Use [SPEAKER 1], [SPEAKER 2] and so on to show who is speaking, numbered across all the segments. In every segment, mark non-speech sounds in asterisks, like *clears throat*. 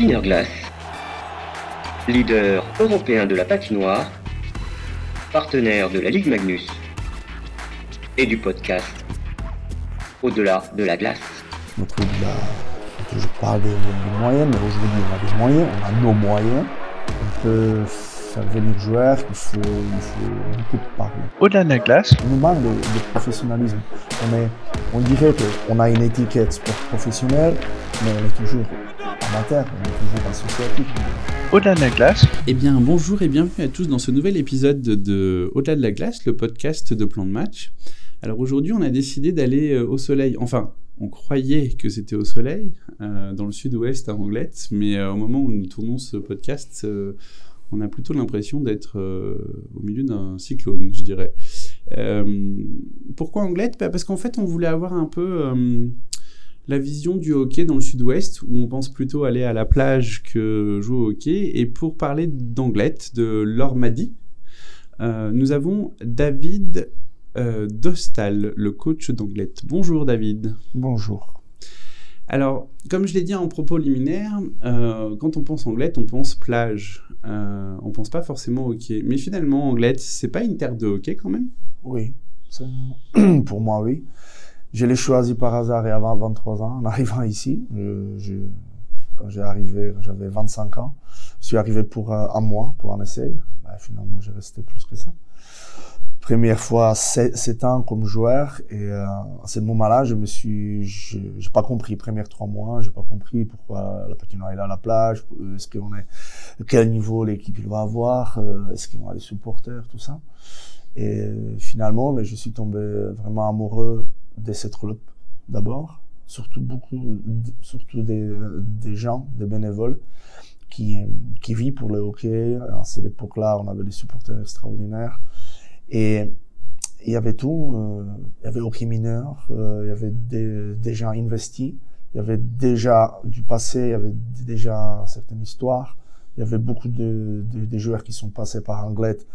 [SPEAKER 1] Glass, leader européen de la patinoire, partenaire de la Ligue Magnus et du podcast Au-delà de la glace.
[SPEAKER 2] Notre je parle des, moyens, mais aujourd'hui on a des moyens, on a nos moyens. On peut faire venir joueurs, il faut, il faut beaucoup parler.
[SPEAKER 3] Au-delà de la glace
[SPEAKER 2] On nous manque de, professionnalisme. On, est, on dirait qu'on a une étiquette sport professionnel, mais on est toujours amateur, on est toujours associatif.
[SPEAKER 3] Au-delà de la glace
[SPEAKER 4] Eh bien, bonjour et bienvenue à tous dans ce nouvel épisode de Au-delà de la glace, le podcast de plan de match. Alors aujourd'hui, on a décidé d'aller euh, au soleil. Enfin, on croyait que c'était au soleil, euh, dans le sud-ouest à Anglette, mais euh, au moment où nous tournons ce podcast, on a plutôt l'impression d'être au milieu d'un cyclone, je dirais. pourquoi Anglette? Bah, Parce qu'en fait, on voulait avoir un peu la vision du hockey dans le sud-ouest, où on pense plutôt aller à la plage que jouer au hockey. Et pour parler d'Anglette, de l'Ormadi, euh, nous avons David euh, Dostal, le coach d'Anglette. Bonjour David.
[SPEAKER 2] Bonjour.
[SPEAKER 4] Alors, comme je l'ai dit en propos liminaire, euh, quand on pense Anglette, on pense plage. On pense pas forcément hockey. Mais finalement, Anglette, c'est pas une terre de hockey quand même?
[SPEAKER 2] Oui, *clears throat* pour moi oui. Je l'ai choisi par hasard et avant 23 ans, en arrivant ici. Je, quand j'ai arrivé, j'avais 25 ans. Je suis arrivé pour euh, un mois, pour un essai. Ben, finalement, j'ai resté plus que ça. Première fois, 7 ans comme joueur. Et euh, à ce moment-là, je me suis, j'ai pas compris. Première trois mois, j'ai pas compris pourquoi la patinoire est là à la plage. Est-ce qu'on est, quel niveau l'équipe va avoir, euh, est-ce vont avoir des supporters, tout ça. Et finalement, mais ben, je suis tombé vraiment amoureux de cette d'abord, surtout beaucoup, surtout des, des, gens, des bénévoles qui, qui vivent pour le hockey. À cette époque-là, on avait des supporters extraordinaires. Et il y avait tout. Euh, il y avait hockey mineur, euh, il y avait des, des, gens investis, il y avait déjà du passé, il y avait déjà certaines histoires. Il y avait beaucoup de, de, de joueurs qui sont passés par Anglette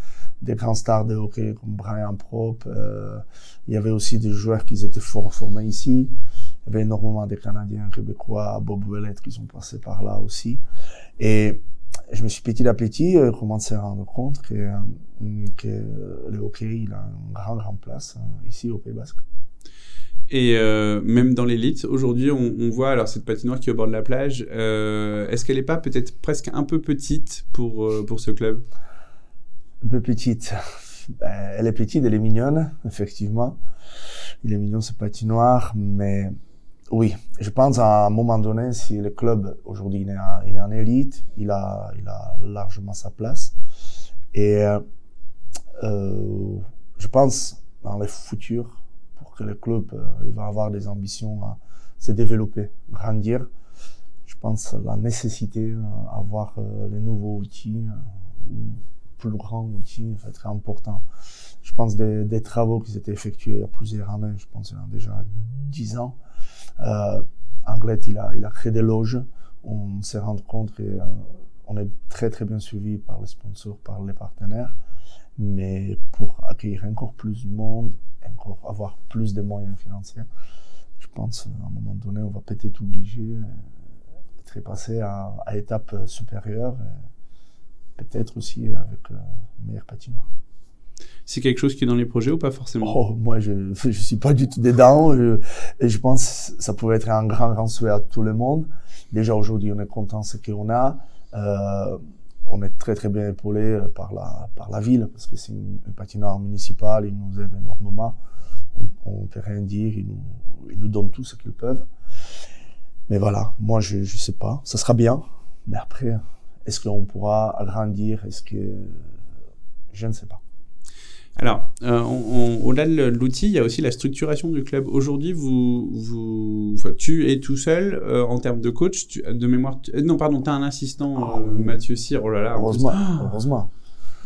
[SPEAKER 2] des grands stars de hockey comme Brian Prop. Euh, il y avait aussi des joueurs qui étaient fort formés ici. Il y avait énormément de Canadiens, Québécois, Bob Ouellet qui sont passés par là aussi. Et je me suis petit à petit euh, commencé à rendre compte que, euh, que le hockey il a une grande, grande place euh, ici au Pays Basque.
[SPEAKER 4] Et euh, même dans l'élite, aujourd'hui, on, on, voit alors cette patinoire qui est au bord de la plage. Euh, Est-ce qu'elle n'est pas peut-être presque un peu petite pour, euh, pour ce club?
[SPEAKER 2] Un peu petite. Ben, elle est petite, elle est mignonne, effectivement. Il est mignon ce patinoire, mais oui, je pense à un moment donné, si le club aujourd'hui il est, en, élite, il a, il a largement sa place. Et euh, je pense dans le futur, que le club euh, il va avoir des ambitions à se développer, grandir, je pense la nécessité d'avoir euh, les nouveaux outils euh, plus grand outil, en fait, très important. Je pense des, travaux qui étaient effectués il y a plusieurs années, je pense déjà dix ans. Euh, Anglette, il a, créé des loges. On s'est rendu compte qu'on euh, est très très bien suivi par les sponsors, par les partenaires. Mais pour accueillir encore plus du monde, encore avoir plus de moyens financiers, je pense à un moment donné, on va peut-être obliger d'être passé à, à étape supérieure. Et, peut-être aussi avec le meilleur patinoire.
[SPEAKER 4] C'est quelque chose qui est dans les projets ou pas forcément?
[SPEAKER 2] Oh, Moi, je *laughs* ne suis pas du tout dedans. Je, et je pense que ça pourrait être un grand, grand souhait à tout le monde. Déjà, aujourd'hui, on est content de ce qu'on a. Euh, on est très, très bien épaulé par la, par la ville, parce que c'est une, une patinoire municipale, ils nous aident énormément. On ne peut rien dire, ils nous, ils nous donnent tout ce qu'ils peuvent. Mais voilà, moi, je ne sais pas. Ça sera bien, mais après, est-ce qu'on pourra agrandir? Est-ce que je ne sais pas.
[SPEAKER 4] Alors, euh, au-delà de l'outil, il y a aussi la structuration du club. Aujourd'hui, vous, vous, enfin, tu es tout seul euh, en termes de coach, tu, de mémoire. Tu, non, pardon, tu as un assistant, oh, Mathieu Cyr. Oh là là.
[SPEAKER 2] Heureusement. heureusement.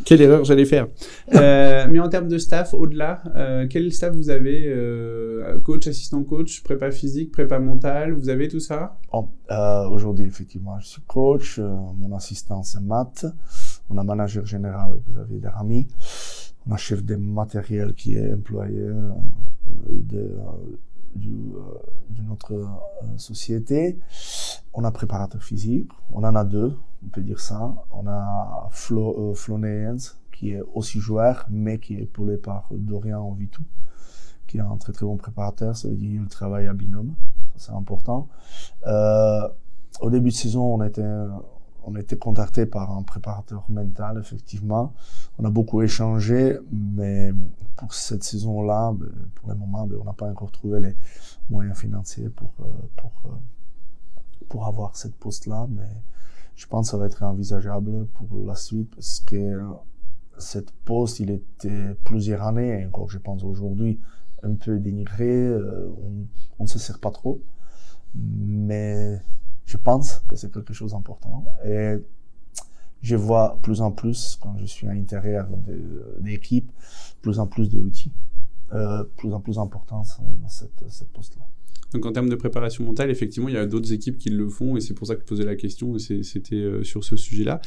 [SPEAKER 4] Quelle erreur j'allais faire. *laughs* euh, mais en termes de staff, au-delà, euh, quel staff vous avez euh, Coach, assistant coach, prépa physique, prépa mentale, vous avez tout ça?
[SPEAKER 2] Euh, Aujourd'hui, effectivement, je suis coach. Euh, mon assistant, c'est Matt. On a manager général, Xavier Derami. On chef des matériels qui est employé de, de notre société. On a préparateur physique, on en a deux, on peut dire ça. On a Flo, Flo qui est aussi joueur, mais qui est épaulé par Dorian Vitou, qui est un très très bon préparateur. Ça veut dire qu'il travaille à binôme, ça c'est important. Euh, au début de saison, on été, on a été contacté par un préparateur mental, effectivement. On a beaucoup échangé, mais pour cette saison-là, ben, pour le moment, ben, on n'a pas encore trouvé les moyens financiers pour, euh, pour, euh, pour avoir cette poste-là, mais je pense que ça va être envisageable pour la suite parce que cette poste, il était plusieurs années, encore je pense aujourd'hui, un peu dénigré, euh, on ne se sert pas trop, mais je pense que c'est quelque chose d'important. Et je vois plus en plus, quand je suis à l'intérieur d'équipes, plus en plus d'outils, euh, plus en plus d'importance dans cette, cette poste-là.
[SPEAKER 4] Donc en termes de préparation mentale, effectivement, il y a d'autres équipes qui le font et c'est pour ça que je posais la question. C'était euh, sur ce sujet-là.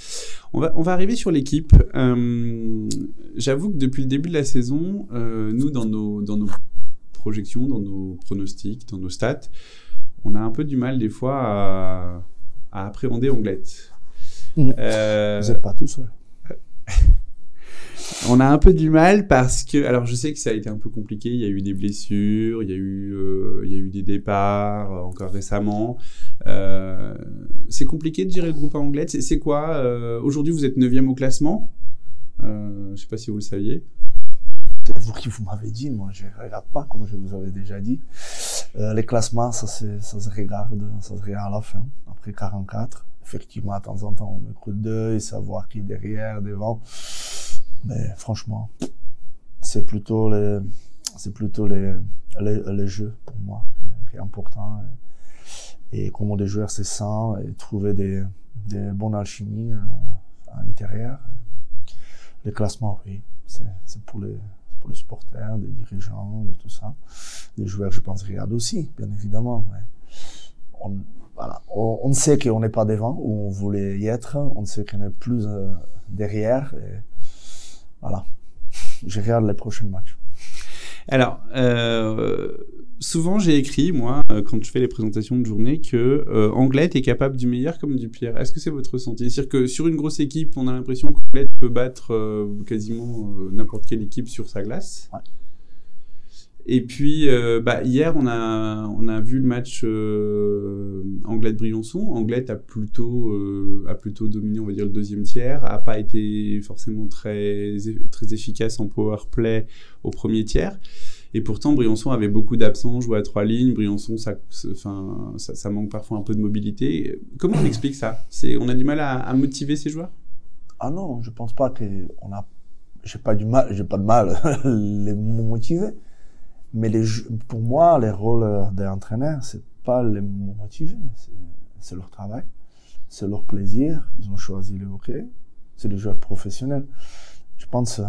[SPEAKER 4] On va, on va arriver sur l'équipe. Euh, J'avoue que depuis le début de la saison, euh, nous, dans nos, dans nos projections, dans nos pronostics, dans nos stats, on a un peu du mal des fois à, à appréhender Anglette.
[SPEAKER 2] Mmh. Euh, Vous n'êtes pas tout seul. *laughs*
[SPEAKER 4] on a un peu du mal parce que, alors je sais que ça a été un peu compliqué. Il y a eu des blessures, il y a eu, euh, il y a eu des départs euh, encore récemment. Euh, c'est compliqué de gérer le groupe anglais. C'est quoi Aujourd'hui, vous êtes 9 au classement? je ne sais pas si vous le saviez.
[SPEAKER 2] C'est vous qui vous m'avez dit, moi je ne regarde pas comme je vous avais déjà dit. Les classements, ça, se regarde, ça se regarde à la fin, après 44. Effectivement, de temps en temps, on me coup d'œil, savoir qui est derrière, devant. Mais franchement, c'est plutôt les, c'est plutôt les, les, jeux pour moi qui est important. Et, comment des joueurs se sentent et trouver des, des bonnes alchimies euh, à, l'intérieur. Les classements, oui, c'est pour les, pour les supporters, des dirigeants, de tout ça. Les joueurs, je pense, regardent aussi, bien évidemment. on, voilà. on, sait qu'on n'est pas devant où on voulait y être, on sait qu'on est plus euh, derrière. Voilà. Je regarde les prochains matchs.
[SPEAKER 4] Alors, euh, souvent j'ai écrit, moi, euh, quand je fais les présentations de journée, que euh, est capable du meilleur comme du pire. Est-ce que c'est votre ressenti? C'est-à-dire que sur une grosse équipe, on a l'impression qu'Anglette peut battre quasiment n'importe quelle équipe sur sa glace. Ouais. Et puis, euh, bah, hier, on a, on a vu le match euh, Anglette-Briançon. Anglette a plutôt, euh, a plutôt dominé, on va dire, le deuxième tiers, a pas été forcément très, très efficace en power play au premier tiers. Et pourtant, Briançon avait beaucoup d'absents, jouait à trois lignes. Briançon, ça, ça, ça, manque parfois un peu de mobilité. Comment on explique ça? On a du mal à, à, motiver ces joueurs?
[SPEAKER 2] Ah non, je pense pas qu'on a. J'ai pas du mal, j'ai pas de mal *laughs* les motiver mais les, pour moi, les rôles des entraîneurs, c'est pas les motiver, c'est leur travail, c'est leur plaisir. Ils ont choisi le hockey, c'est des joueurs professionnels. Je pense, euh,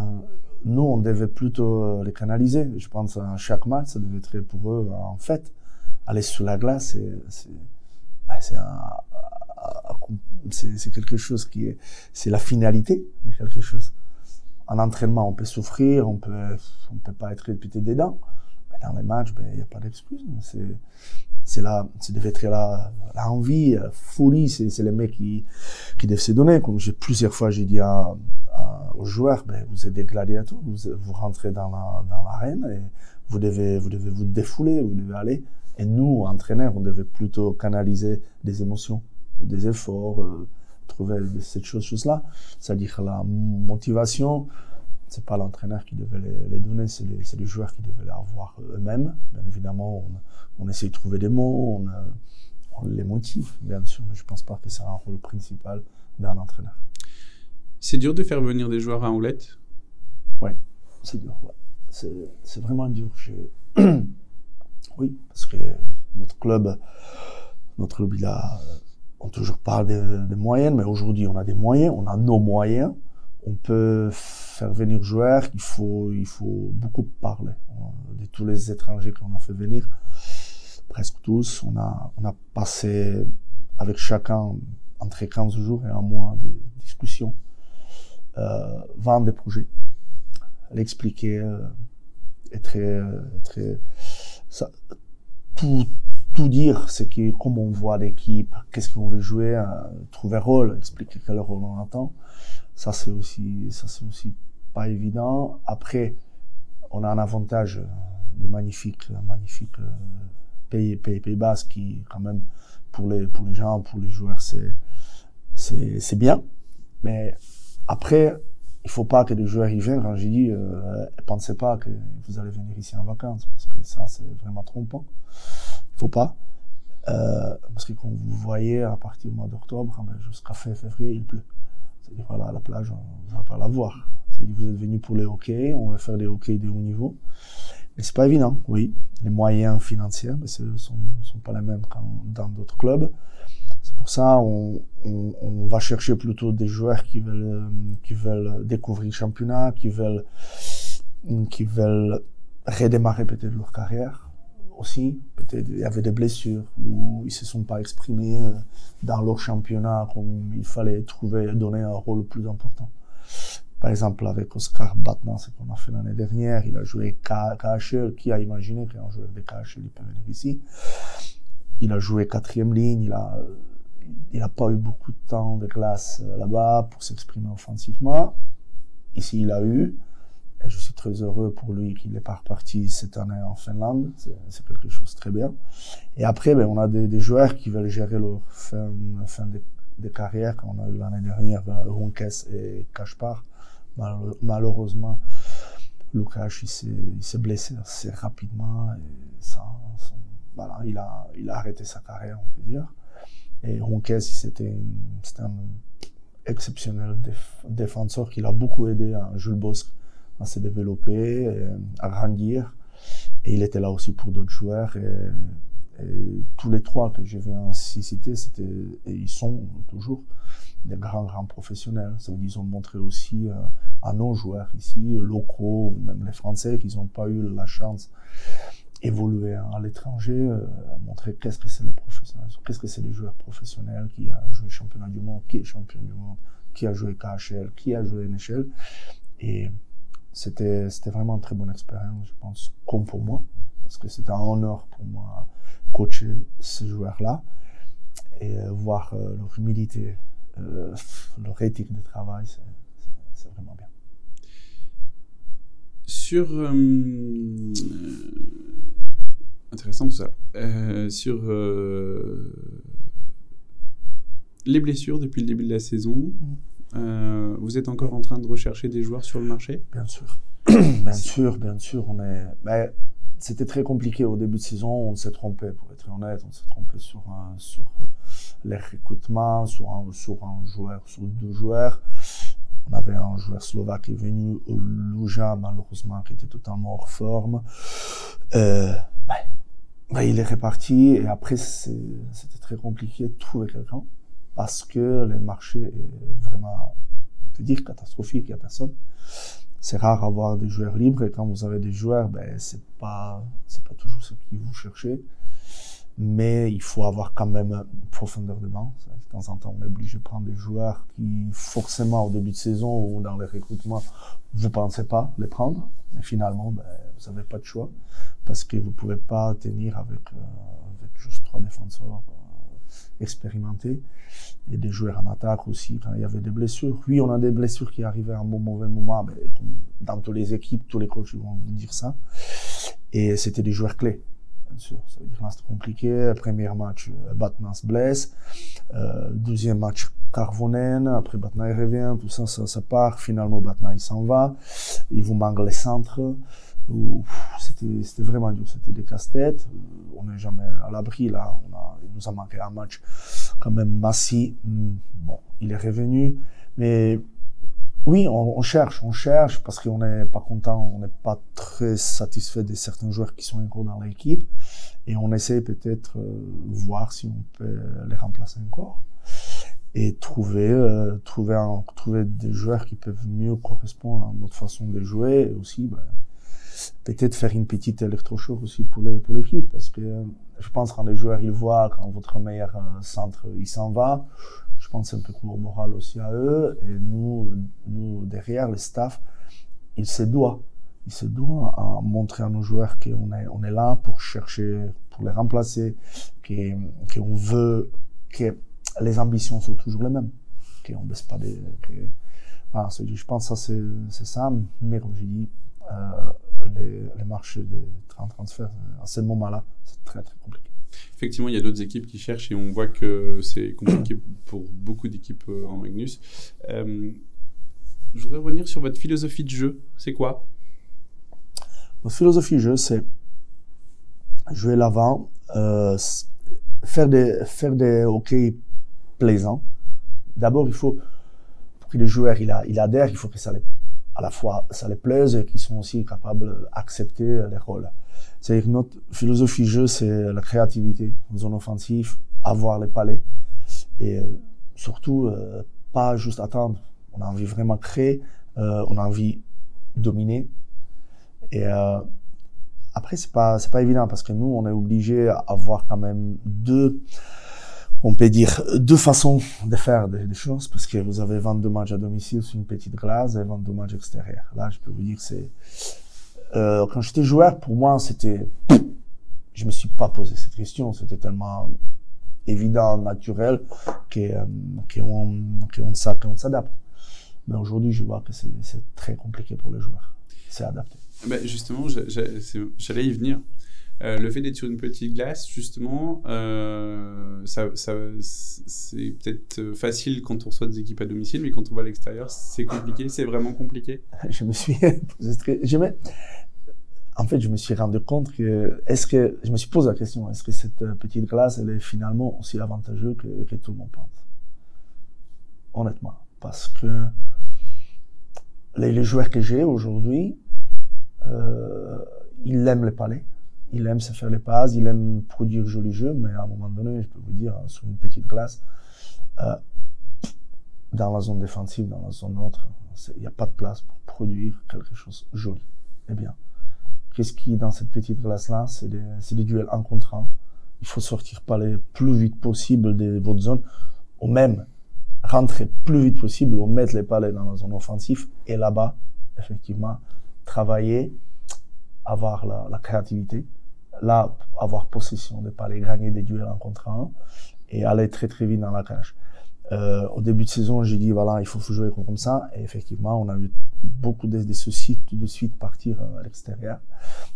[SPEAKER 2] nous, on devait plutôt euh, les canaliser. Je pense à chaque match, ça devait être pour eux, en fait, aller sous la glace, c'est quelque chose qui est, c'est la finalité de quelque chose. En entraînement, on peut souffrir, on peut, on peut pas être répété dedans dans les matchs, ben, il n'y a pas d'excuse. C'est, c'est là, c'est devait être la, l'envie, la folie, c'est, c'est les mecs qui, qui doivent se donner. Comme j'ai plusieurs fois, j'ai dit à, aux joueurs, ben, vous êtes des gladiateurs, vous, vous rentrez dans la, dans l'arène et vous devez, vous devez vous défouler, vous devez aller. Et nous, entraîneurs, on devait plutôt canaliser des émotions, des efforts, euh, trouver cette chose, chose-là. C'est-à-dire la motivation, c'est pas l'entraîneur qui devait les, donner, c'est les, les, joueurs qui devaient les avoir eux-mêmes. Bien évidemment, on, on, essaie de trouver des mots, on, on, les motive, bien sûr, mais je pense pas que c'est un rôle principal d'un entraîneur.
[SPEAKER 4] C'est dur de faire venir des joueurs à Anglette?
[SPEAKER 2] Oui, c'est dur. Ouais. C'est vraiment dur. *clears throat* oui, parce que notre club, notre club, il a, on toujours parle des, des moyennes, mais aujourd'hui, on a des moyens, on a nos moyens. On peut faire venir joueurs, il faut, il faut beaucoup parler. De tous les étrangers qu'on a fait venir, presque tous, on a, on a passé avec chacun entre 15 jours et un mois de discussion, euh, vendre des projets, l'expliquer, euh, très, très, ça, tout, tout dire, c'est que comment on voit l'équipe, qu'est-ce qu'on veut jouer, euh, trouver rôle, expliquer quel rôle on attend. Ça c'est aussi, ça c'est aussi pas évident. Après, on a un avantage de magnifique, magnifique euh, pays, pays, pays bas qui quand même pour les pour les gens, pour les joueurs, c'est c'est c'est bien. Mais après, il faut pas que les joueurs y viennent quand j'ai dit euh, pensez pas que vous allez venir ici en vacances parce que ça c'est vraiment trompant. Faut pas. Euh, parce que quand vous voyez à partir du mois d'octobre ah ben, jusqu'à fin février il pleut. C'est-à-dire voilà la plage on va pas la voir. C'est-à-dire vous êtes venu pour les hockey, on va faire des hockey de haut niveau. Mais c'est pas évident, oui. Les moyens financiers ne sont, sont pas les mêmes dans d'autres clubs. C'est pour ça on, va chercher plutôt des joueurs qui veulent, qui veulent découvrir le championnat, qui veulent, qui veulent redémarrer peut-être leur carrière aussi. Peut-être il y avait des blessures ou ils se sont pas exprimés euh, dans leur championnat comme il fallait trouver, donner un rôle plus important. Par exemple, avec Oscar Batman, ce qu'on a fait l'année dernière, il a joué KHL. Qui a imaginé qu'un joueur de KHL il peut venir ici? Il a joué quatrième ligne, il a, il n'a pas eu beaucoup de temps de classe euh, là-bas pour s'exprimer offensivement. Ici, il a eu. Je suis très heureux pour lui qu'il pas reparti cette année en Finlande. C'est quelque chose de très bien. Et après, ben, on a des, joueurs qui veulent gérer leur fin, fin de, de carrière, on a eu l'année dernière, Ronkes et Kashpar malheureusement, Lukash, il s'est blessé assez rapidement. Et ça, voilà, il a, il a arrêté sa carrière, on peut dire. Et Ronquez, c'était un exceptionnel défenseur qui l'a beaucoup aidé à Jules Bosque à se développer, à grandir. Et il était là aussi pour d'autres joueurs. Et, tous les trois que je viens citer, c'était, et ils sont toujours des grands, grands professionnels. Ça veut dire qu'ils ont montré aussi euh, à nos joueurs ici, locaux, ou même les Français, qu'ils n'ont pas eu la chance d'évoluer à l'étranger, euh, montrer qu'est-ce que c'est les professionnels, qu'est-ce que c'est les joueurs professionnels qui a joué championnat du monde, qui est champion du monde, qui a joué KHL, qui a joué NHL. Et c'était, c'était vraiment une très bonne expérience, je pense, comme pour moi, parce que c'était un honneur pour moi coacher ces joueurs-là et euh, voir leur humilité, euh, leur éthique de travail, c'est vraiment bien.
[SPEAKER 4] Sur. Euh, intéressant tout ça. Euh, sur les blessures depuis le début de la saison, mm. vous êtes encore en train de rechercher des joueurs sur le marché
[SPEAKER 2] Bien sûr. *clears throat* bien sûr, bien sûr. Est. Mais c'était très compliqué au début de saison. On s'est trompé, pour être honnête. On s'est trompé sur, sur les recrutements sur un, sur un joueur, sur deux joueurs. On avait un joueur slovaque qui est venu, Luja, malheureusement, qui était totalement hors forme. Euh, ben, ben, il est reparti et après, c'était très compliqué de trouver quelqu'un parce que le marché est vraiment, on peut dire, catastrophique, il n'y a personne. C'est rare d'avoir des joueurs libres et quand vous avez des joueurs, ben, c'est pas, c'est pas toujours ce que vous cherchez mais il faut avoir quand même une profondeur de banc. De temps en temps, on est obligé de prendre des joueurs qui, forcément, au début de saison ou dans les recrutements, vous ne pensez pas les prendre, mais finalement, ben, vous n'avez pas de choix parce que vous ne pouvez pas tenir avec, euh, juste trois défenseurs euh, expérimentés et des joueurs en attaque aussi quand il y avait des blessures. Oui, on a des blessures qui arrivaient à un bon mauvais moment, mais dans toutes les équipes, tous les coachs vont vous dire ça. Et c'était des joueurs clés bien sûr. Ça veut dire que c'est compliqué. Premier match, euh, Batman se blesse. Euh, deuxième match, Carvonen. Après, Batman revient. Tout ça, ça, ça part. Finalement, Batman, il s'en va. Il vous manque les centres. C'était vraiment dur. C'était des casse-têtes. On n'est jamais à l'abri. Là, on a, il nous a manqué un match quand même massif. Hmm, bon, il est revenu. Mais oui, on, on, cherche, on cherche parce qu'on n'est pas content, on n'est pas très satisfait de certains joueurs qui sont encore dans l'équipe et on essaie peut-être euh, voir si on peut les remplacer encore et trouver euh, trouver trouver des joueurs qui peuvent mieux correspondre à notre façon de jouer aussi ben, peut-être faire une petite électrochoc aussi pour l'équipe parce que euh, je pense quand les joueurs ils voient quand votre meilleur euh, centre il s'en va je pense un peu pour moral aussi à eux. Et nous, nous derrière, le staff, il se doit il se doit à montrer à nos joueurs qu'on est, on est là pour chercher, pour les remplacer, qu'on veut, que les ambitions sont toujours les mêmes, qu'on baisse pas des, voilà, je pense que ça c'est ça, mais comme dit, euh, les, les, marchés des transferts à ce moment-là, c'est très très compliqué.
[SPEAKER 4] Effectivement, il y a d'autres équipes qui cherchent et on voit que c'est compliqué *coughs* pour beaucoup d'équipes euh, en Magnus. Euh, je voudrais revenir sur votre philosophie de jeu. C'est quoi?
[SPEAKER 2] Notre philosophie de jeu, c'est jouer l'avant, euh, faire des faire des hockey plaisants. D'abord, il faut pour que les joueurs il, a, il faut que ça les, à la fois ça les plaise et qu'ils sont aussi capables d'accepter les rôles. C'est-à-dire que notre philosophie de jeu, c'est la créativité en zone offensive, avoir les palais et euh, surtout euh, pas juste attendre. On a envie vraiment créer, euh, on a envie dominer. Et après, c'est pas pas évident parce que nous, on est obligé à avoir quand même deux, on peut dire deux façons de faire des, choses parce que vous avez 22 matchs à domicile sur une petite glace et 22 matchs extérieurs. Là, je peux vous dire c'est euh, quand j'étais joueur, pour moi, c'était, je me suis pas posé cette question. C'était tellement évident, naturel, qu'on qu'on s'adapte. Mais aujourd'hui, je vois que c'est très compliqué pour les joueurs. C'est adapté.
[SPEAKER 4] Ben justement, j'allais y venir. Euh, le fait d'être sur une petite glace, justement, euh, ça, c'est peut-être facile quand on reçoit des équipes à domicile, mais quand on va à l'extérieur, c'est compliqué, c'est vraiment compliqué. *laughs*
[SPEAKER 2] Je me suis *laughs* je. En fait, je me suis rendu compte que, est-ce que, je me suis posé la question, est-ce que cette petite glace, elle est finalement aussi avantageuse que, tout le monde pense? Honnêtement. Parce que les, joueurs que j'ai aujourd'hui, euh, ils aiment les palais il aime se faire les passes, il aime produire jolis jeux, mais à un moment donné, je peux vous dire, sur une petite glace, euh, dans la zone défensive, dans la zone autre, il n'y a pas de place pour produire quelque chose de joli et bien. Qu'est-ce qui dans cette petite glace-là C'est des, des, duels en contre un. Il faut sortir par les plus vite possible de votre zone, ou même rentrer plus vite possible, ou mettre les palais dans la zone offensive, et là-bas, effectivement, travailler, avoir la, créativité, là, avoir possession de pas gagner des duels en contre un et aller très très vite dans la cage. Euh, au début de saison, j'ai dit voilà, il faut jouer comme ça. Et effectivement, on a eu beaucoup de, soucis tout de suite partir à l'extérieur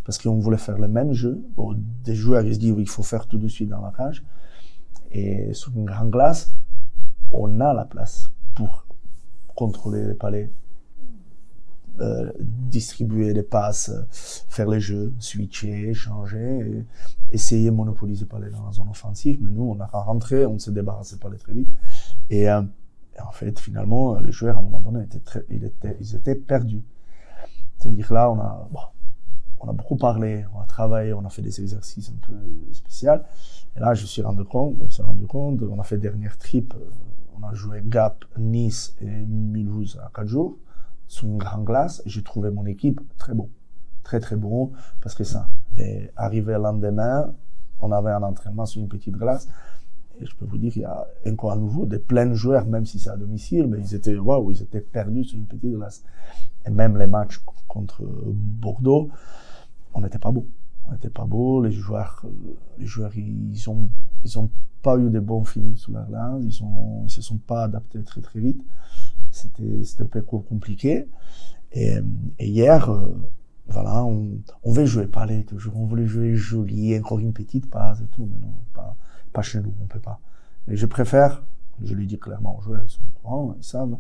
[SPEAKER 2] parce qu'on voulait faire le même jeu. Des joueurs ils se disent oui, il faut faire tout de suite dans la cage. Et sur une grande glace, on a la place pour contrôler les palais, euh, distribuer les passes, euh, faire les jeux, switcher, changer, essayer de monopoliser par les dans la zone offensive. Mais nous, on a rentré, on s'est débarrassé par les très vite. Et, euh, et, en fait, finalement, les joueurs, à un moment donné, étaient très, ils, étaient, ils étaient perdus. C'est-à-dire là, on a, on a beaucoup parlé, on a travaillé, on a fait des exercices un peu spéciaux. Et là, je suis rendu compte, on s'est rendu compte, on a fait dernière trip, on a joué Gap, Nice et Mulhouse à quatre jours sur une grande glace, j'ai trouvé mon équipe très bon. Très, très bon, parce que ça. Mais arrivé le lendemain, on avait un entraînement sur une petite glace. Et je peux vous dire qu'il y a encore à nouveau des pleins joueurs, même si c'est à domicile, mais ils étaient, waouh, ils étaient perdus sur une petite glace. Et même les matchs contre Bordeaux, on n'était pas beau. On n'était pas beau. Les joueurs, les joueurs, ils ont, ils ont pas eu de bons feelings sur la glace. Ils sont, ils se sont pas adaptés très, très vite c'était un peu compliqué. Et, hier, euh, voilà, on, on veut jouer parler toujours, on voulait jouer joli, encore une petite passe et tout, mais non, pas, pas chez nous, on peut pas. Et je préfère, je lui dis clairement aux joueurs, ils sont courant, ils savent,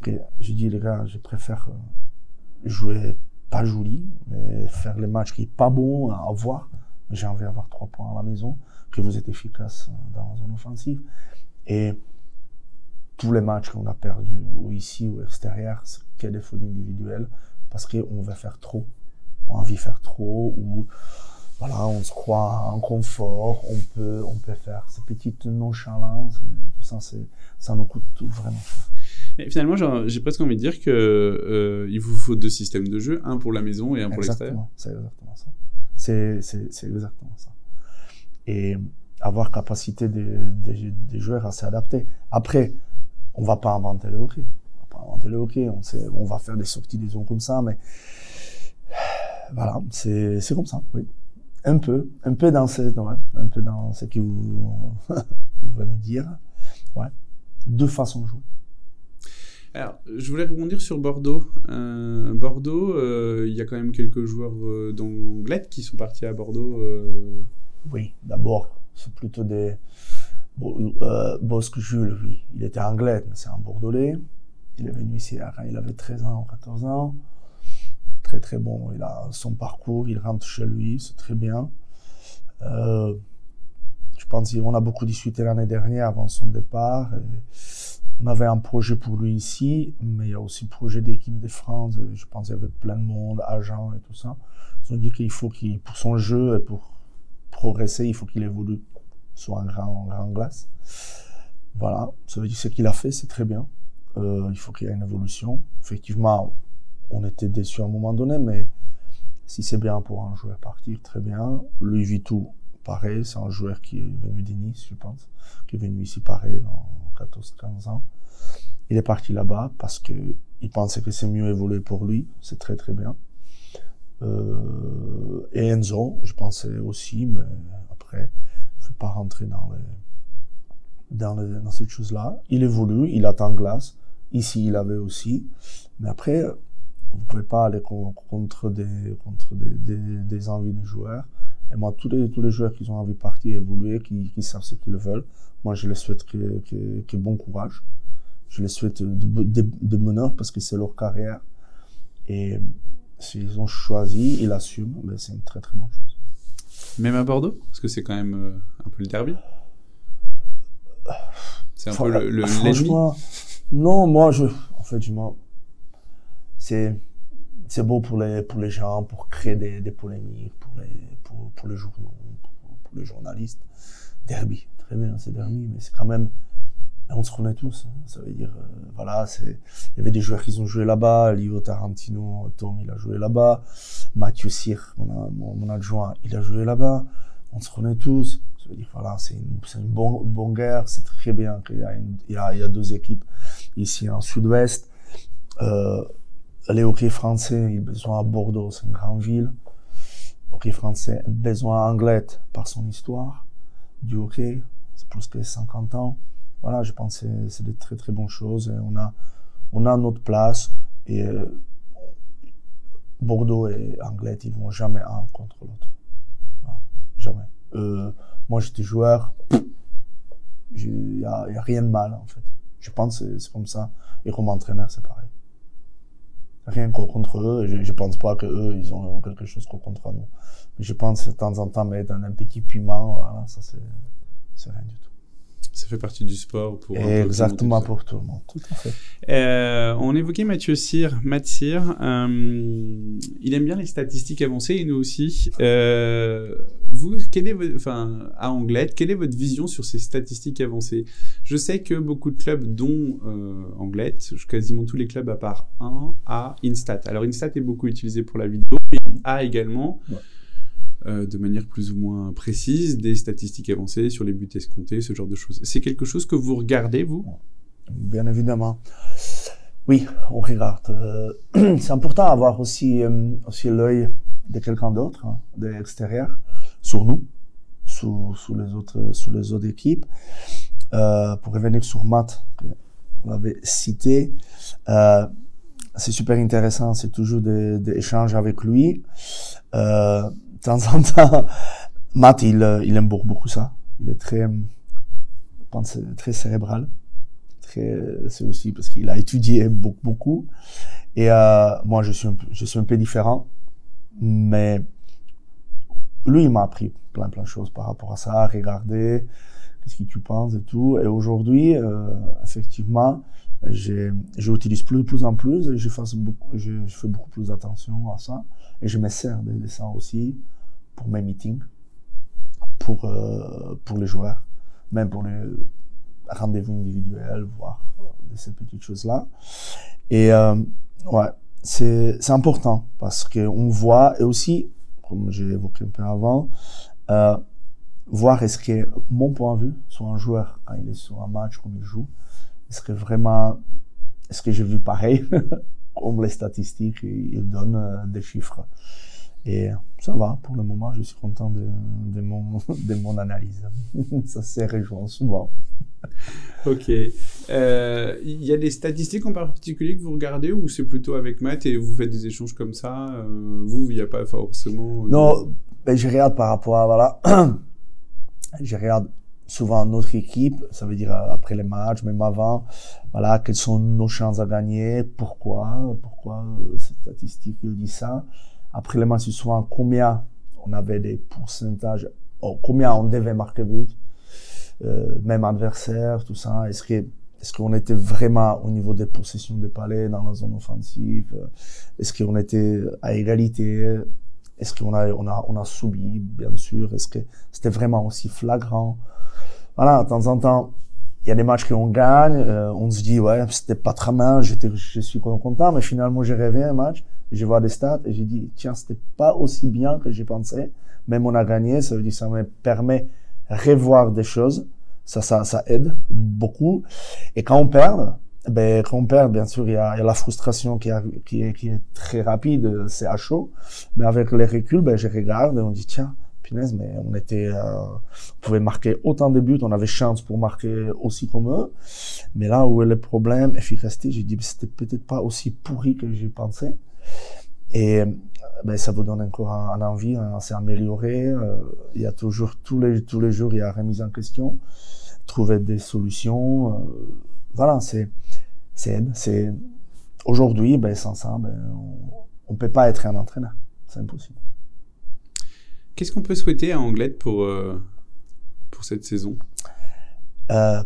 [SPEAKER 2] que je dis les gars, je préfère euh, jouer pas joli, mais faire les matchs qui est pas bon à voir. J'ai envie d'avoir trois points à la maison, que vous êtes efficace dans zone offensive. Et tous les matchs qu'on a perdus, ou ici ou extérieur, c'est qu'il y a des fautes individuelles, parce qu'on veut faire trop. On a envie de faire trop, ou voilà, on se croit en confort, on peut, on peut faire ces petites nonchalances, tout ça, c'est, ça nous coûte tout vraiment cher.
[SPEAKER 4] Et finalement, j'ai presque envie de dire que euh, il vous faut deux systèmes de jeu, un pour la maison et un pour l'extérieur.
[SPEAKER 2] C'est exactement ça. C'est, exactement ça. Et avoir capacité des joueurs à s'adapter. Après, on va pas inventer le hockey. On va pas inventer le hockey. On, sait, on va faire des sorties des comme ça, mais *sighs* voilà, c'est c'est comme ça, oui. Un peu, un peu dans ce, ouais, un peu dans ce que vous, *laughs* vous venez de dire. Ouais. Deux façons de jouer.
[SPEAKER 4] Alors, je voulais rebondir sur Bordeaux. Euh, Bordeaux, euh, il y a quand même quelques joueurs euh, d'anglais qui sont partis à Bordeaux. euh.
[SPEAKER 2] Oui, d'abord, c'est plutôt des. Euh, Bosque Jules, oui, il était anglais, mais c'est un Bordelais. Il est venu ici quand il avait 13 ans ou 14 ans. Très très bon, il a son parcours, il rentre chez lui, c'est très bien. Euh, je pense qu'on a beaucoup discuté l'année dernière avant son départ. on avait un projet pour lui ici, mais il y a aussi le projet d'équipe de France. Je pense qu'il y avait plein de monde, agents et tout ça. Ils ont dit qu'il faut qu'il, pour son jeu et pour progresser, il faut qu'il évolue sur un grand, grand glace. Voilà, ça veut dire ce qu'il a fait, c'est très bien. Euh, il faut qu'il y ait une évolution. Effectivement, on était déçus à un moment donné, mais si c'est bien pour un joueur partir, très bien. Louis Vitou, pareil, c'est un joueur qui est venu de je pense, qui est venu ici pareil dans 14-15 ans. Il est parti là-bas parce que il pensait que c'est mieux évoluer pour lui, c'est très très bien. Euh, et Enzo, je pensais aussi, mais après, pas rentrer dans les dans, dans cette chose-là. Il évolue, il attend glace. Ici, il avait aussi. Mais après, vous pouvez pas aller con- contre des, contre des, envies des joueurs. Et moi, tous les, tous les joueurs qui ont envie de partir, évoluer, qui, savent ce qu'ils veulent, moi, je les souhaite que, bon courage. Je les souhaite de, bonheur parce que c'est leur carrière. Et s'ils ont choisi, ils assument, ben, c'est une très très bonne chose.
[SPEAKER 4] Même à Bordeaux? Parce que c'est quand même euh, un peu le derby. C'est un peu le, le-
[SPEAKER 2] franchement, non, moi, je, en fait, je m'en, c'est, c'est beau pour les, pour les gens, pour créer des, des polémiques, pour les, pour, pour les journaux, pour, pour les journalistes. Derby, très bien, c'est derby, mais c'est quand même, on se connaît tous. hein. Ça veut dire, euh, voilà, c'est, il y avait des joueurs qui ont joué là-bas. Lio Tarantino, Tom, il a joué là-bas. Mathieu Cyr, mon, adjoint, il a joué là-bas. On se connaît tous. Ça veut dire, voilà, c'est une, bonne, guerre. C'est très bien qu'il y a, il y a, deux équipes ici en sud-ouest. Euh, les hockey français, ils besoin à Bordeaux, c'est une grande ville. Hockey français, besoin anglais par son histoire du hockey. C'est plus que 50 ans voilà, je pense que c'est- des très très bonnes choses. On a, on a notre place et euh, Bordeaux et Anglais, ils vont jamais un contre l'autre. Jamais. Euh, moi, j'étais joueur, il n'y a, a rien de mal en fait. Je pense que c'est- comme ça. Et comme entraîneur, c'est pareil. Rien co- contre eux, je, je pense pas que eux, ils ont quelque chose co- contre nous. Mais je pense que de temps en temps, mettre un, petit piment, voilà, ça c'est rien du tout.
[SPEAKER 4] Ça fait partie du sport. Pour
[SPEAKER 2] Exactement pour tout le monde. Tout à fait.
[SPEAKER 4] ça. Euh, on évoquait Mathieu Cyr. Cyr, euh, il aime bien les statistiques avancées et nous aussi. Euh, vous, quelle est votre, enfin, à Anglette, quelle est votre vision sur ces statistiques avancées? Je sais que beaucoup de clubs, dont euh, Anglette, quasiment tous les clubs à part un, a Instat. Alors Instat est beaucoup utilisé pour la vidéo, mais a également.
[SPEAKER 2] Ouais.
[SPEAKER 4] Euh, de manière plus ou moins précise, des statistiques avancées sur les buts escomptés, ce genre de choses. C'est quelque chose que vous regardez, vous?
[SPEAKER 2] Bien évidemment. Oui, on regarde. Euh, *clears throat* c'est important d'avoir aussi, euh, aussi l'œil de quelqu'un d'autre, hein, de l'extérieur, sur nous, sur, les autres, sur les autres équipes. Pour revenir sur Matt, vous l'avez cité, c'est super intéressant, c'est toujours des, échanges avec lui. De temps en temps, Matt, il, euh, il aime beaucoup, ça. Il est très, je pense, très cérébral. Très, c'est aussi parce qu'il a étudié beaucoup, beaucoup. Et euh, moi, je suis, un peu, je suis un peu différent. Mais lui, il m'a appris plein, plein de choses par rapport à ça, regarder, qu'est-ce que tu penses et tout. Et aujourd'hui, euh, effectivement, j'utilise plus, plus en plus et je, fasse beaucoup, je, je fais beaucoup plus attention à ça. Et je me sers de, de ça aussi pour mes meetings, pour, euh, pour les joueurs, même pour les rendez-vous individuels, voir de ces petites choses-là. Et euh, ouais, c'est important parce qu'on voit, et aussi, comme j'ai évoqué un peu avant, euh, voir est-ce que mon point de vue sur un joueur, quand il est sur un match, comme il joue, est-ce que vraiment, est-ce que j'ai vu pareil, *laughs* comme les statistiques, il donne euh, des chiffres. Et ça va, pour le moment, je suis content de, de, mon, *laughs* de mon analyse. *laughs* ça s'est rejoint souvent.
[SPEAKER 4] Ok. Euh, Il y a des statistiques en particulier que vous regardez ou c'est plutôt avec Matt et vous faites des échanges comme ça euh, Vous, il n'y a pas forcément.
[SPEAKER 2] Non, je regarde par rapport à, voilà, *clears throat* je regarde souvent notre équipe, ça veut dire euh, après les matchs, même avant, voilà, quelles sont nos chances à gagner, pourquoi, pourquoi euh, cette statistique il dit ça. Après les matchs, souvent combien on avait des pourcentages, oh, combien on devait marquer but, euh, même adversaire, tout ça. Est-ce qu'on était vraiment au niveau des possessions des palais dans la zone offensive? Est-ce qu'on était à égalité? Est-ce qu'on a, on a, on a subi, bien sûr? Est-ce que c'était vraiment aussi flagrant? Voilà, de temps en temps, il y a des matchs qu'on gagne, euh, on se dit, ouais, c'était pas très mal, j'étais, je suis content, mais finalement, j'ai rêvé un match, je vois des stats et j'ai dit, tiens, c'était pas aussi bien que j'ai pensé, même on a gagné, ça veut dire ça me permet revoir des choses, ça, ça, ça aide beaucoup. Et quand on perd, ben, quand on perd, bien sûr, il y a, y a la frustration qui, arri- qui, est, qui est très rapide, c'est à chaud. Mais avec les reculs, ben, je regarde et on dit, tiens, punaise, mais on était, euh, on pouvait marquer autant de buts, on avait chance pour marquer aussi comme eux. Mais là où est le problème, efficacité, j'ai dit, c'était peut-être pas aussi pourri que j'ai pensé. Et ben, ça vous donne encore un, envie, à s'améliorer. Euh, il y a toujours, tous les, tous les jours, il y a remise en question, trouver des solutions. euh, voilà, c'est, c'est, c'est, aujourd'hui, ben, sans ça, ben, on, on peut pas être un entraîneur. C'est impossible.
[SPEAKER 4] Qu'est-ce qu'on peut souhaiter à Anglette pour, euh, pour cette saison?
[SPEAKER 2] Euh,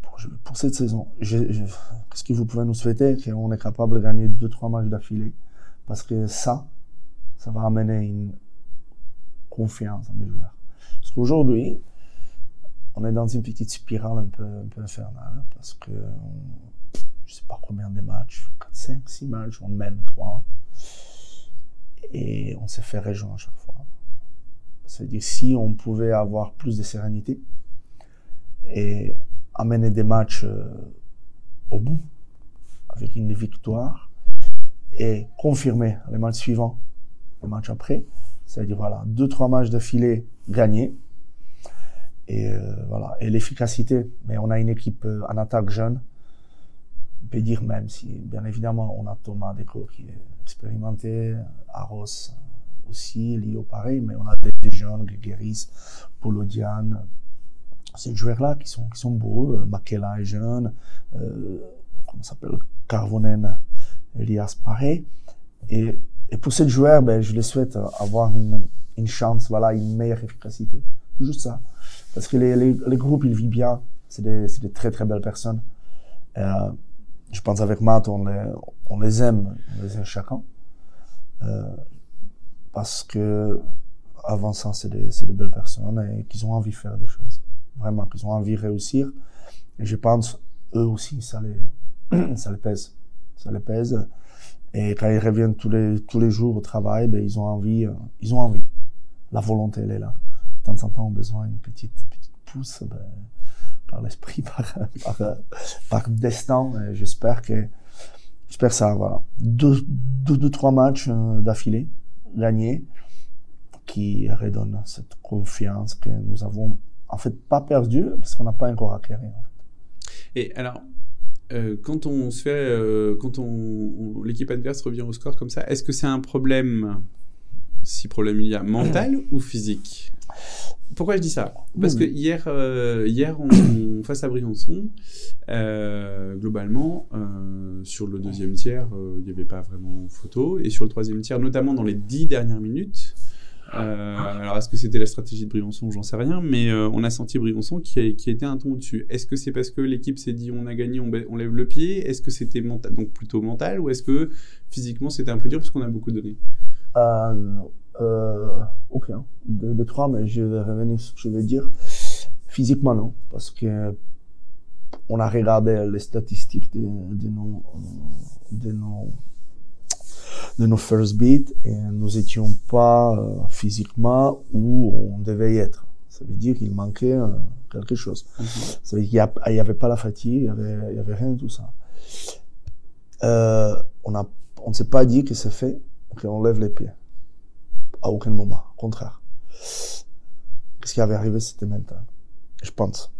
[SPEAKER 2] pour, pour cette saison, qu'est-ce que vous pouvez nous souhaiter? Qu'on est capable de gagner deux, trois matchs d'affilée. Parce que ça, ça va amener une confiance à mes joueurs. Parce qu'aujourd'hui, on est dans une petite spirale un peu, un peu infernale. hein, Parce que, on- je sais pas combien de matchs, 4, 5, 6 matchs, on mène 3. Et on s'est fait rejoindre à chaque fois. C'est-à-dire, si on pouvait avoir plus de sérénité, et amener des matchs euh, au bout avec une victoire et confirmer les matchs suivants, les matchs après. C'est-à-dire, voilà, deux, trois matchs d'affilée gagnés. Et euh, voilà, et l'efficacité. Mais on a une équipe euh, en attaque jeune. On peut dire même si, bien évidemment, on a Thomas Deco qui est expérimenté, Aros aussi, Lio pareil, mais on a des, des jeunes, Guéris, Polodian, ces joueurs-là qui sont, qui sont beaux. Euh, Makela est jeune, euh, comment s'appelle, Carvonen, Elias pareil. Et, et pour ces joueurs, ben, je les souhaite avoir une, une chance, voilà, une meilleure efficacité. Juste ça. Parce que les, les, les groupes, ils vivent bien. C'est des, des très très belles personnes. Euh, je pense avec Matt, on les, aime, on les aime chacun. Euh, parce que avant ça, c'est des, belles personnes et qu'ils ont envie de faire des choses. Vraiment, qu'ils ont envie de réussir. Et je pense, eux aussi, ça les, *clears throat* pèse. Ça les pèse. Et quand ils reviennent tous les, jours au travail, ben, ils ont envie, euh, ils ont envie. La volonté, elle est là. De temps en temps, on a besoin d'une petite, petite pousse, ben, par l'esprit, *laughs* par, par, par destin. J'espère que, j'espère ça, voilà. Deux, deux, deux trois matchs euh, d'affilée, gagnés, qui redonnent cette confiance que nous avons, en fait, pas perdue, parce qu'on n'a pas encore acquéri, en fait.
[SPEAKER 4] Et alors, euh, quand on se fait, euh, quand on- l'équipe adverse revient au score comme ça, est-ce que c'est un problème, si problème il y a, mental ou physique? Pourquoi je dis ça? Parce que hier, euh, hier on, face à Briançon, euh, globalement, euh, sur le deuxième tiers, il n'y avait pas vraiment photo, et sur le troisième tiers, notamment dans les dix dernières minutes. alors, est-ce que c'était la stratégie de Briançon? J'en sais rien, mais on a senti Briançon qui, a- qui était un ton au-dessus. Est-ce que c'est parce que l'équipe s'est dit on a gagné, on, lève le pied? Est-ce que c'était mental, donc plutôt mental, ou est-ce que physiquement c'était un peu dur parce qu'on a beaucoup donné?
[SPEAKER 2] Euh, non. euh, aucun. De, de trois, mais je vais revenir sur ce que je veux dire. Physiquement, non. Parce que on a regardé les statistiques de, de nos, de nos, de nos first beats et nous étions pas euh, physiquement où on devait y être. Ça veut dire qu'il manquait euh, quelque chose. Ça veut dire qu'il n'y avait pas la fatigue, il n'y avait, rien de tout ça. Euh, on ne s'est pas dit que c'est fait, qu'on lève les pieds. À aucun moment. Au contraire. Ce qui avait arrivé, c'était mental. Je pense.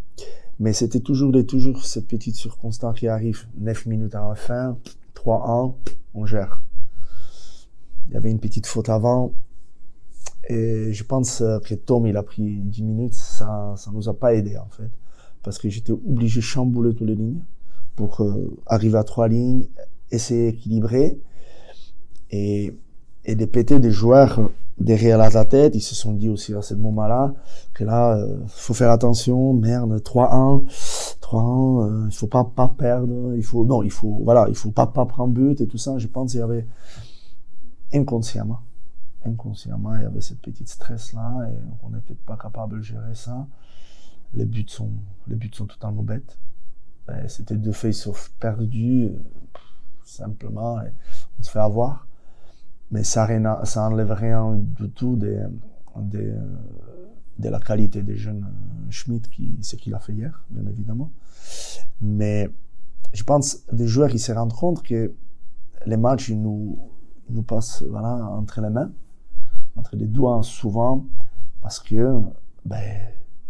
[SPEAKER 2] Mais c'était toujours, toujours cette petite circonstance qui arrive. 9 minutes à la fin, 3-1, on gère. Il y avait une petite faute avant. Et je pense que Tom, il a pris 10 minutes. Ça, ça nous a pas aidé, en fait. Parce que j'étais obligé de chambouler toutes les lignes pour euh, arriver à trois lignes, essayer d'équilibrer et, et de péter des joueurs derrière la tête. Ils se sont dit aussi à ce moment-là que là, euh, faut faire attention, merde, 3-1, 3-1, euh, il faut pas pas perdre, il faut non, il faut voilà, il faut pas pas prendre but et tout ça. Je pense qu'il y avait inconsciemment, inconsciemment, il y avait cette petite stress là et on n'était pas capable de gérer ça. Les buts sont les buts sont totalement bêtes. Ben, c'était deux face-off perdus, euh, simplement, et on se fait avoir. Mais ça, ça enlève rien du tout de, de, la qualité des jeunes euh, Schmidt, qui, ce qu'il a fait hier, bien évidemment. Mais je pense des joueurs qui se rendent compte que les matchs, ils nous, ils nous passent voilà, entre les mains, entre les doigts souvent, parce que ben,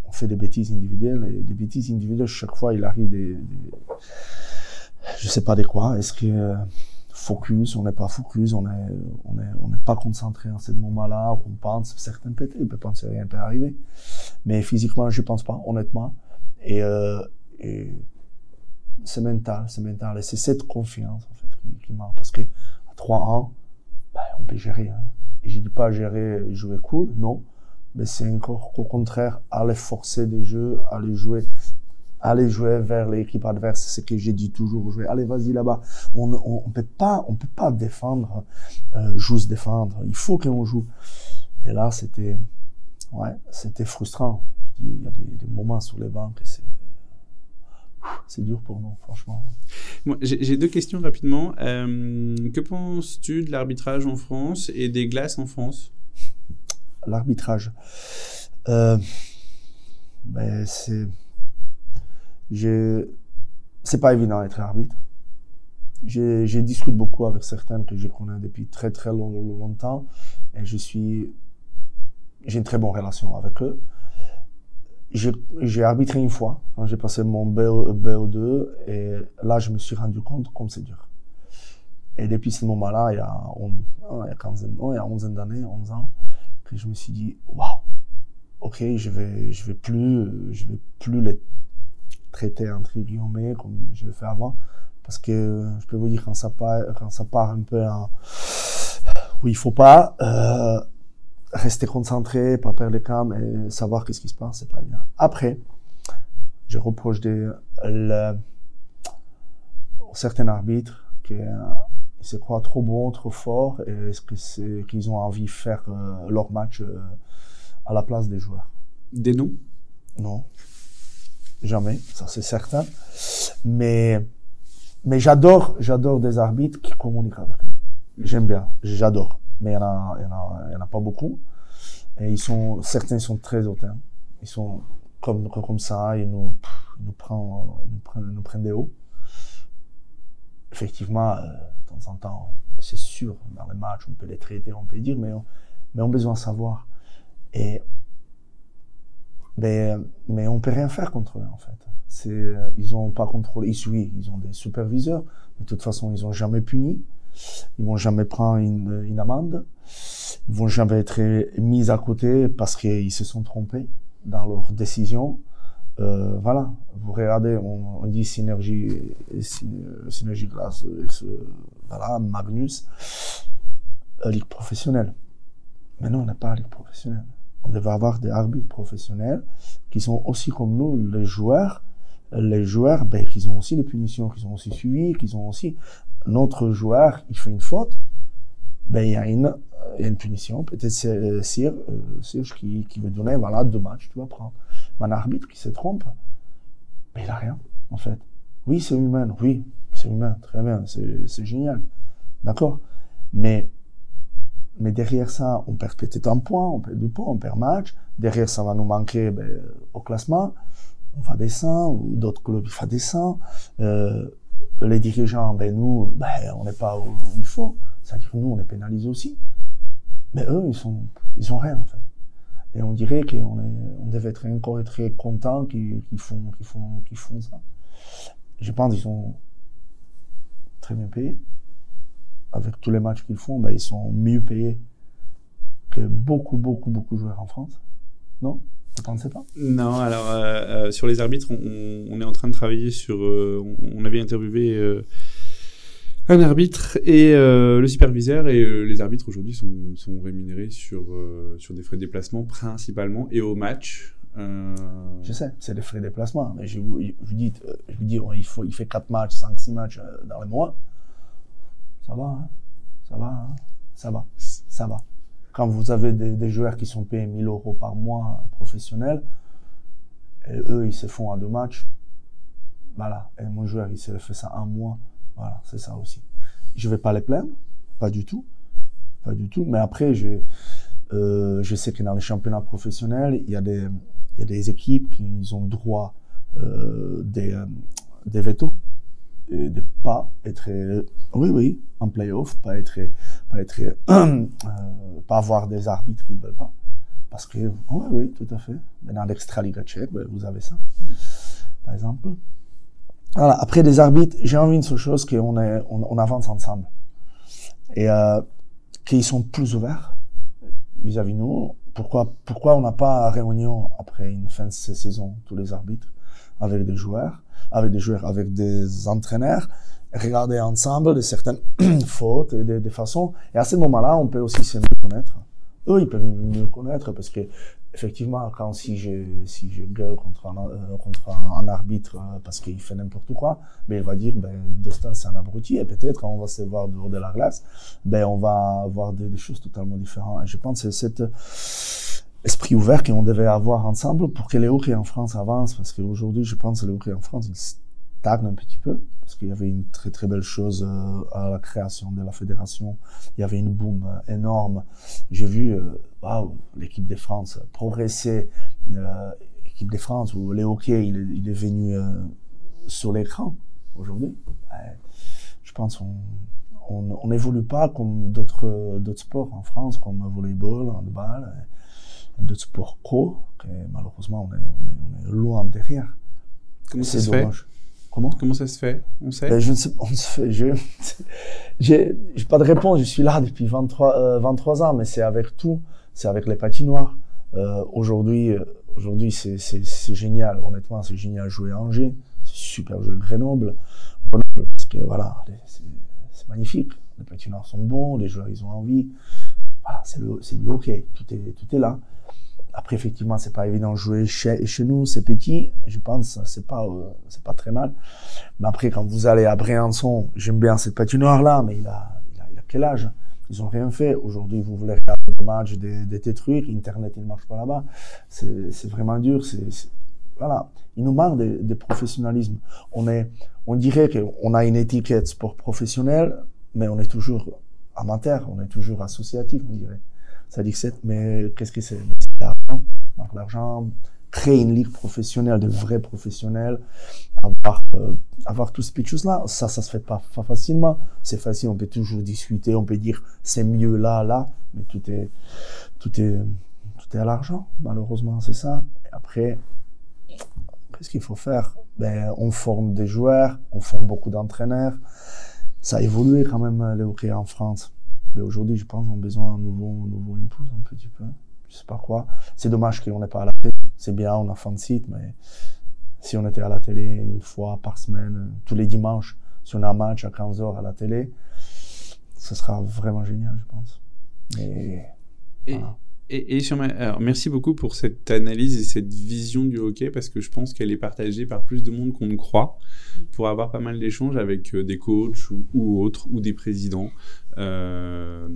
[SPEAKER 2] on fait des bêtises individuelles et des bêtises individuelles chaque fois il arrive des, des je sais pas de quoi est-ce que focus on n'est pas focus on est on est on n'est pas concentré en ce moment-là on pense certains peut il peut penser rien peut arriver. Mais physiquement je pense pas honnêtement. Et, euh, et c'est mental c'est mental. Et c'est cette confiance en fait qui, qui marque parce que à 3 ans ben, on peut gérer hein. et je dis pas gérer jouer cool non. Mais c'est encore au contraire aller forcer des jeux, aller jouer, aller jouer vers l'équipe adverse. C'est ce que j'ai dit toujours. Jouer. Allez, vas-y là-bas. On, on, on, peut pas, on peut pas défendre, euh, juste défendre. Il faut qu'on joue. Et là, c'était, ouais, c'était frustrant. Je dis, il y a des, des moments sur les bancs et c'est, c'est dur pour nous, franchement.
[SPEAKER 4] J'ai deux questions rapidement. Euh, que penses-tu de l'arbitrage en France et des glaces en France?
[SPEAKER 2] L'arbitrage. Euh, ben c'est, c'est pas évident d'être arbitre. J'ai, j'ai discuté beaucoup avec certains que je connais depuis très très long, longtemps et je suis, j'ai une très bonne relation avec eux. J'ai, arbitré une fois quand j'ai passé mon BO, BO2 et là je me suis rendu compte comme c'est dur. Et depuis ce moment-là, il y a, il y a 15 ans, il y a 11 d'années, 11 ans, que je me suis dit waouh ok je vais je vais plus je vais plus les traiter entre guillemets comme je le fais avant. Parce que je peux vous dire quand ça part quand ça part un peu en où il faut pas euh, rester concentré pas perdre les cam et savoir qu'est-ce qui se passe c'est pas bien. Après je reproche des le, certains arbitres qui ils se croient trop bons, trop forts, et est-ce que c'est qu'ils ont envie de faire euh, leur match euh, à la place des joueurs?
[SPEAKER 4] Des noms?
[SPEAKER 2] Non, jamais, ça c'est certain. Mais mais j'adore j'adore des arbitres qui communiquent avec nous. J'aime bien, j'adore. Mais il y en en en a pas beaucoup. Et ils sont certains sont très hautains. Ils sont comme comme ça, ils nous nous prennent, ils nous prennent des hauts. Effectivement. Euh, de temps en temps, c'est sûr, dans les matchs, on peut les traiter, on peut dire, mais on, mais on a besoin de savoir. Et, mais, mais on peut rien faire contre eux, en fait. C'est, ils ont pas contrôlé, ils, oui, ils ont des superviseurs, mais de toute façon, ils ont jamais puni. Ils vont jamais prendre une, une amende. Ils vont jamais être mis à côté parce qu'ils se sont trompés dans leurs décisions. Euh, voilà, vous regardez, on, dit synergie, synergie grâce, voilà, Magnus, euh, ligue professionnelle. Mais non, on n'a pas ligue professionnelle. On devait avoir des arbitres professionnels qui sont aussi comme nous, les joueurs. Les joueurs, ben, qui ont aussi des punitions, qui sont aussi suivis, qui ont aussi notre joueur, il fait une faute, ben, il y a une, punition. Peut-être c'est Sir, euh, qui, qui veut donner, voilà, deux matchs, tu vas prendre. Mais un arbitre qui se trompe, ben, il a rien, en fait. Oui, c'est humain, oui, c'est humain, très bien, c'est génial. D'accord Mais mais derrière ça, on perd peut-être un point, on perd deux points, on perd match. Derrière, ça va nous manquer ben, au classement. On va descendre, ou d'autres clubs, ils vont descendre. Euh, les dirigeants, ben nous, ben, on n'est pas où il faut. C'est-à-dire que nous, on est pénalisés aussi. Mais eux, ils sont, ils ont rien en fait. Et on dirait qu'on on devait être encore très content qu'ils font, font, font ça. Je pense qu'ils sont très bien payés. Avec tous les matchs qu'ils font, ben, ils sont mieux payés que beaucoup, beaucoup, beaucoup de joueurs en France. Non? Vous pensez pas?
[SPEAKER 4] Non, alors euh, euh, sur les arbitres, on, on est en train de travailler sur. euh, on, on avait interviewé un arbitre et le superviseur, et les arbitres aujourd'hui sont, sont rémunérés sur, sur des frais de déplacement principalement et au match.
[SPEAKER 2] Je sais, c'est des frais de déplacement. Mais je vous, je vous dis, je vous dis, il, faut, il fait 4 matchs, 5, 6 matchs dans le mois. Ça va, hein ça va, hein ça va, ça va. Quand vous avez des, joueurs qui sont payés 1000 euros par mois professionnels, et eux, ils se font à deux matchs, voilà. Et mon joueur, il se fait ça un mois, voilà, c'est ça aussi. Je vais pas les plaindre, pas du tout, pas du tout. Mais après, je, euh, sais que dans les championnats professionnels, il y a des, équipes qui ont droit euh, euh, des veto, de, de pas être, euh, oui, oui, en playoff, pas être, pas être, *clears throat* euh, pas avoir des arbitres qu'ils veulent pas. Parce que, oui, oui, tout à fait. Mais dans l'extra-liga tchèque, ben, vous avez ça, par exemple. Voilà. Après des arbitres, j'ai envie d'une seule chose, qu'on on, on avance ensemble. Et, euh, qu'ils sont plus ouverts vis-à-vis de nous. Pourquoi, pourquoi on n'a pas réunion après une fin de saison, tous les arbitres, avec des joueurs, avec des joueurs, avec des entraîneurs, regarder ensemble de certaines *clears throat* fautes et des, des façons. Et à ce moment-là, on peut aussi se mieux connaître. Eux, ils peuvent mieux connaître parce que, effectivement, quand si je, si je gueule contre un, euh, contre un, arbitre euh, parce qu'il fait n'importe quoi, ben, il va dire, ben, Dostal, c'est un abruti. Et peut-être, quand on va se voir dehors de la glace, ben, on va voir des, des choses totalement différentes. Et je pense que c'est cet esprit ouvert qu'on devait avoir ensemble pour que les hockey en France avancent. Parce qu'aujourd'hui, je pense que le hockey en France, il stagne un petit peu. Parce qu'il y avait une très très belle chose euh, à la création de la fédération. Il y avait une boom euh, énorme. J'ai vu, euh, waouh, l'équipe de France progresser. L'équipe de France où le hockey, il est, il venu sur l'écran aujourd'hui. Je pense qu'on on n'évolue pas comme d'autres sports en France, comme le volleyball, handball, d'autres sports pro, que malheureusement on est, on est, on est loin derrière.
[SPEAKER 4] comment ça se fait.
[SPEAKER 2] Comment?
[SPEAKER 4] Comment ça se fait? On sait?
[SPEAKER 2] Ben, je ne sais pas, on se fait, je, *laughs* j'ai pas de réponse, je suis là depuis 23, euh, 23 ans, mais c'est avec tout, c'est avec les patinoires. Euh, aujourd'hui, euh, aujourd'hui, c'est, c'est, c'est génial, honnêtement, c'est génial jouer à Angers, c'est super jouer à Grenoble, Grenoble, parce que voilà, c'est, magnifique, les patinoires sont bons, les joueurs, ils ont envie, voilà, c'est du hockey, tout est, tout est là. Après, effectivement, c'est pas évident de jouer chez, chez nous, c'est petit, je pense, c'est pas, euh, c'est pas très mal. Mais après, quand vous allez à Briançon, j'aime bien cette patinoire-là, mais il a, il a, quel âge? Ils ont rien fait. Aujourd'hui, vous voulez regarder des matchs, des, des Internet, il ne marche pas là-bas. C'est vraiment dur. C'est voilà. Il nous manque de, de professionnalisme. On, est, on dirait qu'on a une étiquette sport professionnel, mais on est toujours amateur, on est toujours associatif, on dirait. Ça dit que c'est, mais qu'est-ce que c'est? C'est l'argent, créer une ligue professionnelle, de vrais professionnels, avoir, euh, avoir toutes ces petites choses-là, ça, ça se fait pas, pas facilement. C'est facile, on peut toujours discuter, on peut dire c'est mieux là, là, mais tout est, tout est, tout est à l'argent, malheureusement, c'est ça. Et après, qu'est-ce qu'il faut faire Ben, on forme des joueurs, on forme beaucoup d'entraîneurs. Ça a évolué quand même le hockey en France. Mais aujourd'hui, je pense qu'on a besoin d'un nouveau, nouveau impulse un petit peu. Je sais pas quoi. C'est dommage qu'on n'est pas à la télé. C'est bien, on a fan site, mais si on était à la télé une fois par semaine, euh, tous les dimanches, si on a un match à 15h à la télé, ce sera vraiment génial, je pense.
[SPEAKER 4] Et,
[SPEAKER 2] voilà.
[SPEAKER 4] et, et sur ma- alors, merci beaucoup pour cette analyse et cette vision du hockey parce que je pense qu'elle est partagée par plus de monde qu'on ne croit pour avoir pas mal d'échanges avec euh, des coachs ou, ou autres ou des présidents euh,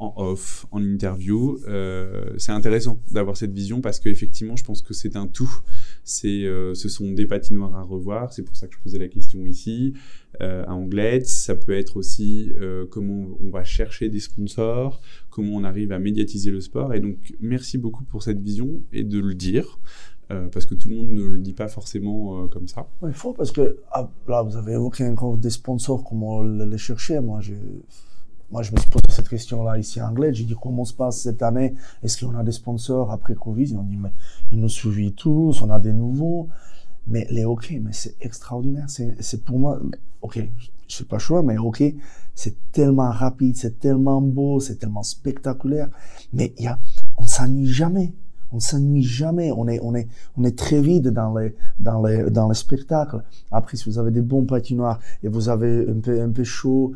[SPEAKER 4] en off, en interview. Euh, c'est intéressant d'avoir cette vision parce qu'effectivement, je pense que c'est un tout. Euh, ce sont des patinoires à revoir. C'est pour ça que je posais la question ici. Euh, à Anglet, ça peut être aussi comment on va chercher des sponsors, comment on arrive à médiatiser le sport. Et donc, merci beaucoup pour cette vision et de le dire, parce que tout le monde ne le dit pas forcément comme ça.
[SPEAKER 2] Il faut parce que ah, là, vous avez évoqué encore des sponsors, comment le- les chercher. Moi, je, moi, je me suis posé cette question-là ici en anglais. J'ai dit comment se passe cette année? Est-ce qu'on a des sponsors après Covid? Ils ont dit mais ils nous suivent tous, on a des nouveaux. Mais les hockey, mais c'est extraordinaire. C'est pour moi, ok, je sais pas choix, mais ok, c'est tellement rapide, c'est tellement beau, c'est tellement spectaculaire. Mais y a, on s'ennuie jamais. On s'ennuie jamais. On est, on est, on est très vite dans les, dans les, dans les spectacles. Après, si vous avez des bons patinoires et vous avez un peu, un peu chaud,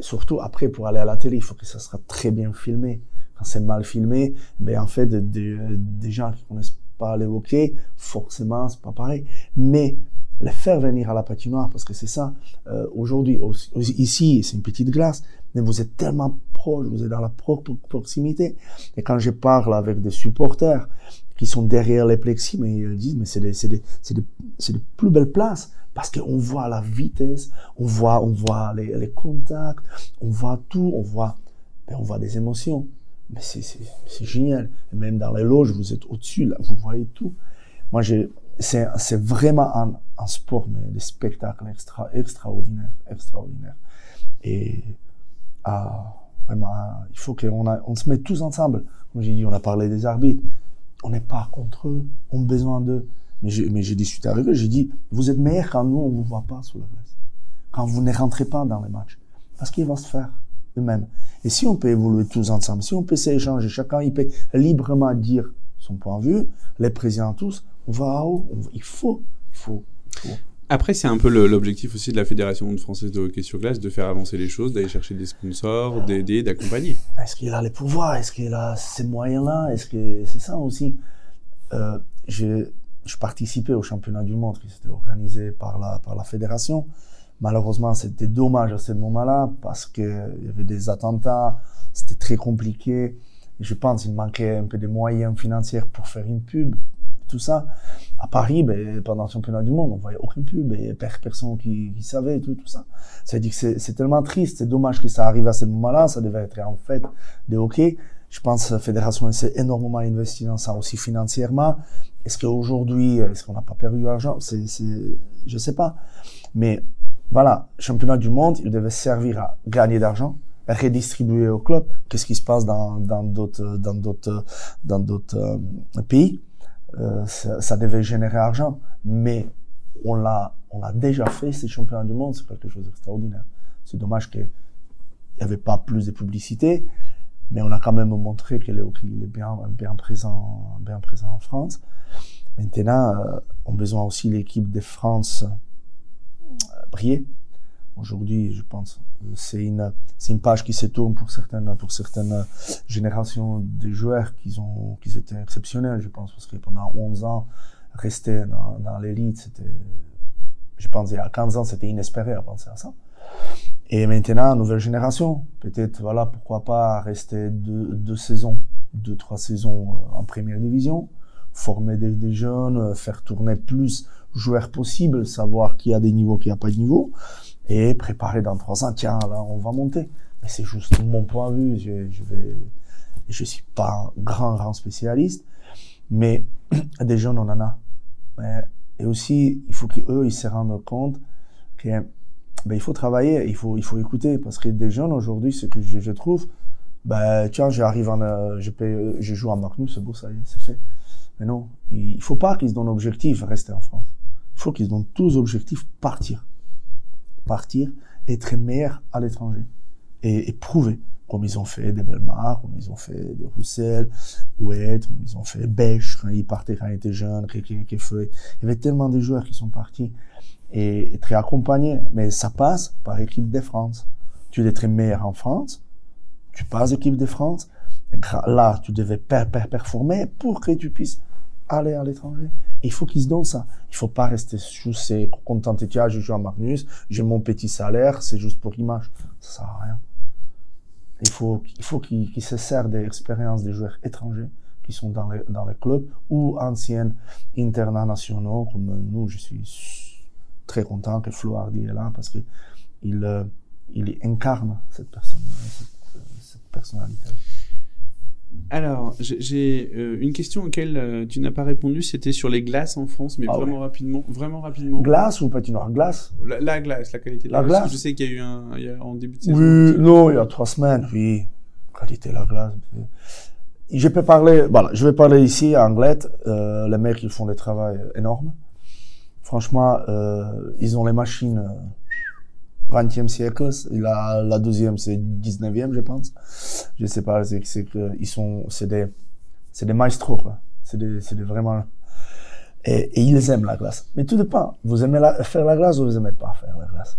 [SPEAKER 2] surtout après pour aller à la télé, il faut que ça sera très bien filmé. Quand c'est mal filmé, ben en fait, des, gens qui connaissent pas les hockey, forcément, c'est pas pareil. Mais les faire venir à la patinoire, parce que c'est ça, euh, aujourd'hui, ici, c'est une petite glace, mais vous êtes tellement proche, vous êtes dans la proximité. Et quand je parle avec des supporters qui sont derrière les plexis, mais ils disent, mais c'est des, des plus belles places, parce qu'on voit la vitesse, on voit, on voit les, contacts, on voit tout, on voit, ben, on voit des émotions. Mais c'est, génial. Et même dans les loges, vous êtes au-dessus, là, vous voyez tout. Moi, c'est, vraiment un, sport, mais des spectacles extra, extraordinaires. Et ah, vraiment, il faut qu'on on se mette tous ensemble. Comme j'ai dit, on a parlé des arbitres. On n'est pas contre eux, on a besoin d'eux. Mais j'ai, mais discuté avec eux, j'ai dit, vous êtes meilleurs quand nous, on vous voit pas sous la glace. Quand vous ne rentrez pas dans les matchs. Parce qu'il va se faire eux-mêmes. Et si on peut évoluer tous ensemble, si on peut s'échanger, chacun il peut librement dire son point de vue, les présidents tous, on va à haut. il faut, il faut,
[SPEAKER 4] Après, c'est un peu l'objectif aussi de la Fédération française de hockey sur glace, de faire avancer les choses, d'aller chercher des sponsors, d'aider, d'accompagner.
[SPEAKER 2] Est-ce qu'il a les pouvoirs? Est-ce qu'il a ces moyens-là? Est-ce que c'est ça aussi? Euh, je, je participais au championnat du monde qui s'était organisé par la, par la fédération. Malheureusement, c'était dommage à ce moment-là parce qu'il y avait des attentats, c'était très compliqué. Je pense qu'il manquait un peu de moyens financiers pour faire une pub, tout ça. À Paris, ben, pendant le championnat du monde, on voyait aucune pub et personne qui, savait tout, tout ça. Dire que c'est tellement triste, c'est dommage que ça arrive à ce moment-là. Ça devait être en fait de hockey. Je pense que la fédération s'est énormément investi dans ça aussi financièrement. Est-ce qu'aujourd'hui, est-ce qu'on n'a pas perdu l'argent? C'est, je sais pas. Mais voilà, championnat du monde, il devait servir à gagner d'argent, à redistribuer au club. Qu'est-ce qui se passe dans dans d'autres dans d'autres dans d'autres euh, pays? Euh, ça, ça, devait générer argent, mais on l'a on l'a déjà fait. Ces championnats du monde, c'est quelque chose d'extraordinaire. C'est dommage qu'il n'y avait pas plus de publicité, mais on a quand même montré hockey est bien bien présent bien présent en France. Maintenant, euh, on a besoin aussi l'équipe de France briller. Aujourd'hui, je pense, c'est une, c'est une page qui se tourne pour certaines, pour certaines générations de joueurs qui ont, qui étaient exceptionnels, je pense, parce que pendant 11 ans, rester dans, dans l'élite, c'était, je pense, il y a 15 ans, c'était inespéré à penser à ça. Et maintenant, nouvelle génération, peut-être, voilà, pourquoi pas rester deux, deux saisons, deux, trois saisons euh, en première division, former des, des jeunes, faire tourner plus joueurs possibles, savoir qui a des niveaux, qui a pas de niveau, et préparer dans trois ans, tiens, là, on va monter. Mais c'est juste mon point de vue, je, je vais, je suis pas un grand, grand spécialiste, mais *clears throat* des jeunes, on en a. Et aussi, il faut qu'eux, ils se rendent compte que, ben, il faut travailler, il faut, il faut écouter, parce que des jeunes, aujourd'hui, ce que je, je trouve, ben, tiens, j'arrive en, euh, je, paye, je joue en Magnus, c'est beau, ça y est, c'est fait. Mais non, il faut pas qu'ils se donnent l'objectif rester en France. Il faut qu'ils se donnent tous objectifs partir. Partir, être meilleur à l'étranger. Et, et, prouver, comme ils ont fait des Belmar, comme ils ont fait des Roussel, Oued, comme ils ont fait Bêche, quand ils partaient quand ils étaient jeunes, Il y avait tellement de joueurs qui sont partis et, très accompagnés. Mais ça passe par équipe de France. Tu es très meilleur en France, tu passes équipe de France, là, tu devais performer pour que tu puisses aller à l'étranger. Il faut qu'ils se donnent ça. Il faut pas rester sous ces contenter, tiens, je joue à Magnus, j'ai mon petit salaire, c'est juste pour image. Ça sert à rien. Il faut, il faut qu'ils qu se servent des expériences des joueurs étrangers qui sont dans les, dans les clubs ou anciens internationaux comme nous. Je suis très content que Flo Hardy est là parce que il, euh, il incarne cette personne, cette, cette personnalité.
[SPEAKER 4] Alors, j'ai- euh, une question auquel euh, tu n'as pas répondu, c'était sur les glaces en France, mais
[SPEAKER 2] Ah
[SPEAKER 4] vraiment rapidement, vraiment rapidement.
[SPEAKER 2] Glace ou patinoire? Glace
[SPEAKER 4] La, la glace, la qualité de la,
[SPEAKER 2] La
[SPEAKER 4] glace.
[SPEAKER 2] glace
[SPEAKER 4] Je sais qu'il y a eu un, il y a- en début de saison.
[SPEAKER 2] Oui, non, il y a trois semaines, oui. Qualité de la glace. Je peux parler, voilà, je vais parler ici à Anglette. Euh, les mecs, ils font des travaux énormes. Franchement, euh, ils ont les machines euh, 20e siècle. Et la, la deuxième, c'est 19e, je pense. Je sais pas, c'est, que ils sont, c'est des, c'est des maestros. C'est des, c'est des vraiment, et, et ils aiment la glace. Mais tout dépend. Vous aimez la- faire la glace ou vous aimez pas faire la glace?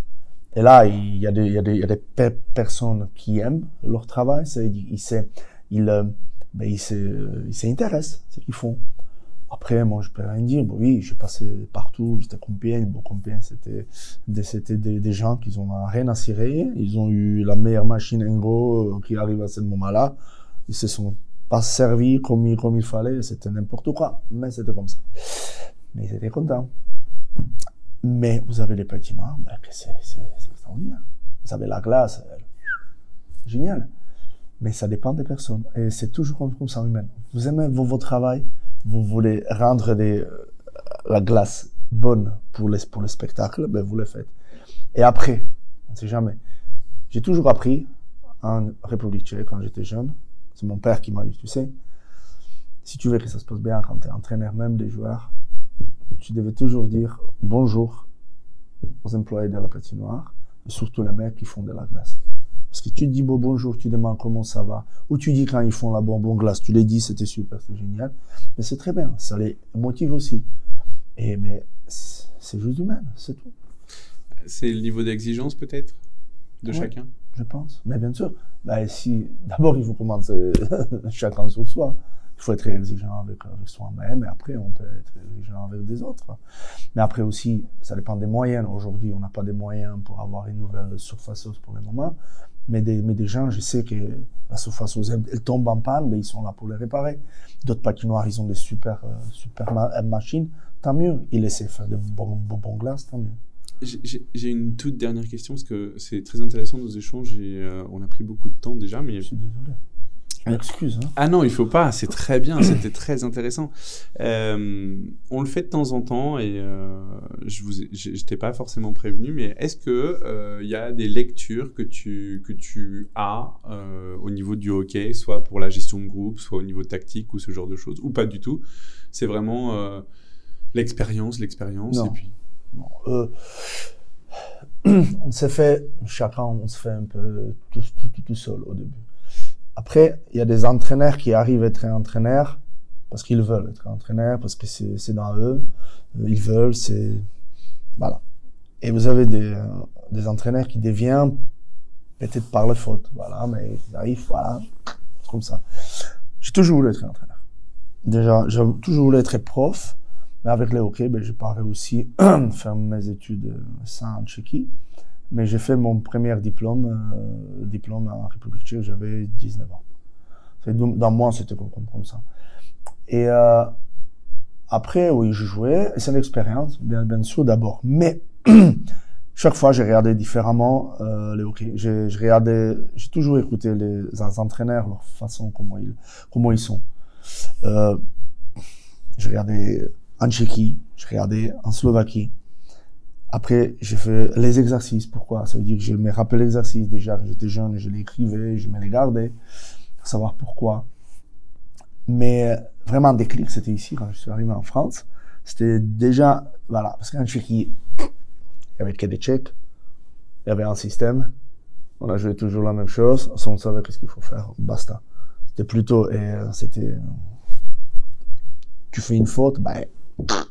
[SPEAKER 2] Et là, il y a des, il y a des, il y a des pe- personnes qui aiment leur travail, c'est, ils, ils, euh, ben, ils ils s'intéressent, c'est ce qu'ils font. Après, moi, je peux rien dire. Bon, oui, j'ai passé partout, j'étais à Compiègne. Bon, Compiègne, c'était des, c'était des, gens qui ont rien à cirer. Ils ont eu la meilleure machine en gros euh, qui arrive à ce moment-là. Ils se sont pas servis comme, il- fallait. C'était n'importe quoi. Mais c'était comme ça. Mais ils étaient contents. Mais vous avez les petits noirs, ben, c'est, c'est, c'est extraordinaire. Vous avez la glace, euh, génial. Mais ça dépend des personnes. Et c'est toujours comme, ça humain. Vous aimez vo- votre travail, vous voulez rendre euh, la glace bonne pour le spectacle, ben vous le faites. Et après, on ne sait jamais. J'ai toujours appris en République tchèque quand j'étais jeune. C'est mon père qui m'a dit, tu sais, si tu veux que ça se passe bien quand tu es entraîneur même des joueurs, tu devais toujours dire bonjour aux employés de la patinoire, et surtout les mecs qui font de la glace. Parce que tu dis bon bonjour, tu demandes comment ça va, ou tu dis quand ils font la bonbon glace, tu les dis c'était super, c'est génial, mais c'est très bien, ça les motive aussi. Et mais c'est c'est juste humain, c'est tout,
[SPEAKER 4] C'est le niveau d'exigence peut-être de
[SPEAKER 2] Ouais.
[SPEAKER 4] chacun?
[SPEAKER 2] je pense. Mais bien sûr, bah, si *laughs* d'abord il faut commencer *laughs* chacun sur soi. Il faut être exigeant avec, avec soi-même et après on peut être exigeant avec des autres. Mais après aussi, ça dépend des moyens. Aujourd'hui, on n'a pas des moyens pour avoir une nouvelle surfaceuse pour le moment. Mais des, mais des gens, je sais que la surfaceuse, elle, elle tombe en panne, mais ils sont là pour les réparer. D'autres patinoires, ils ont des super, euh, super euh, machines. Tant mieux. Ils de faire de bons, glaces, tant mieux.
[SPEAKER 4] J'ai une toute dernière question parce que c'est très intéressant nos échanges et euh, on a pris beaucoup de temps déjà, mais
[SPEAKER 2] Je suis désolé. Excuse. Hein.
[SPEAKER 4] Ah non, il faut pas, c'est très bien, *coughs* c'était très intéressant. Euh, on le fait de temps en temps et euh, je vous, t'ai pas forcément prévenu, mais est-ce que euh, il y a des lectures que tu que tu as euh, au niveau du hockey, soit pour la gestion de groupe, soit au niveau tactique ou ce genre de choses, ou pas du tout? C'est vraiment euh, l'expérience, l'expérience
[SPEAKER 2] Non.
[SPEAKER 4] et puis.
[SPEAKER 2] Non, euh, *clears throat* on s'est fait, chacun, on se fait un peu tout, tout, tout, tout seul au début. Après, il y a des entraîneurs qui arrivent à être entraîneurs parce qu'ils veulent être entraîneurs, parce que c'est dans eux, Euh, ils veulent, c'est... Voilà. Et vous avez des, euh, entraîneurs qui deviennent peut-être par la faute, voilà, mais ils arrivent, voilà, comme ça. J'ai toujours voulu être entraîneur. Déjà, j'ai toujours voulu être prof, mais avec le hockey, ben, j'ai pas réussi *clears throat* à faire mes études euh, en Tchéquie. Mais j'ai fait mon premier diplôme, euh, diplôme en République tchèque, j'avais 19 ans. Dans moi, c'était comme, ça. Et euh, après, oui, je jouais. C'est une expérience, bien, sûr, d'abord. Mais *clears throat* chaque fois, j'ai regardé différemment euh, hockey. J'ai regardé, j'ai toujours écouté les, les entraîneurs, leur façon, comment ils, comment ils sont. Euh, j'ai regardé en Tchéquie, j'ai regardé en Slovaquie. Après, j'ai fait les exercices. Pourquoi? Ça veut dire que je me rappelle l'exercice. Déjà, j'étais jeune, je l'écrivais, je me les gardais, savoir pourquoi. Mais vraiment, un déclic, c'était ici, quand je suis arrivé en France. C'était déjà, voilà, parce qu'en Tchéquie, il y avait que des Tchèques, il y avait un système, on a joué toujours la même chose, on savait qu'est-ce qu'il faut faire, basta. C'était plutôt, et euh, c'était, euh, tu fais une faute, ben,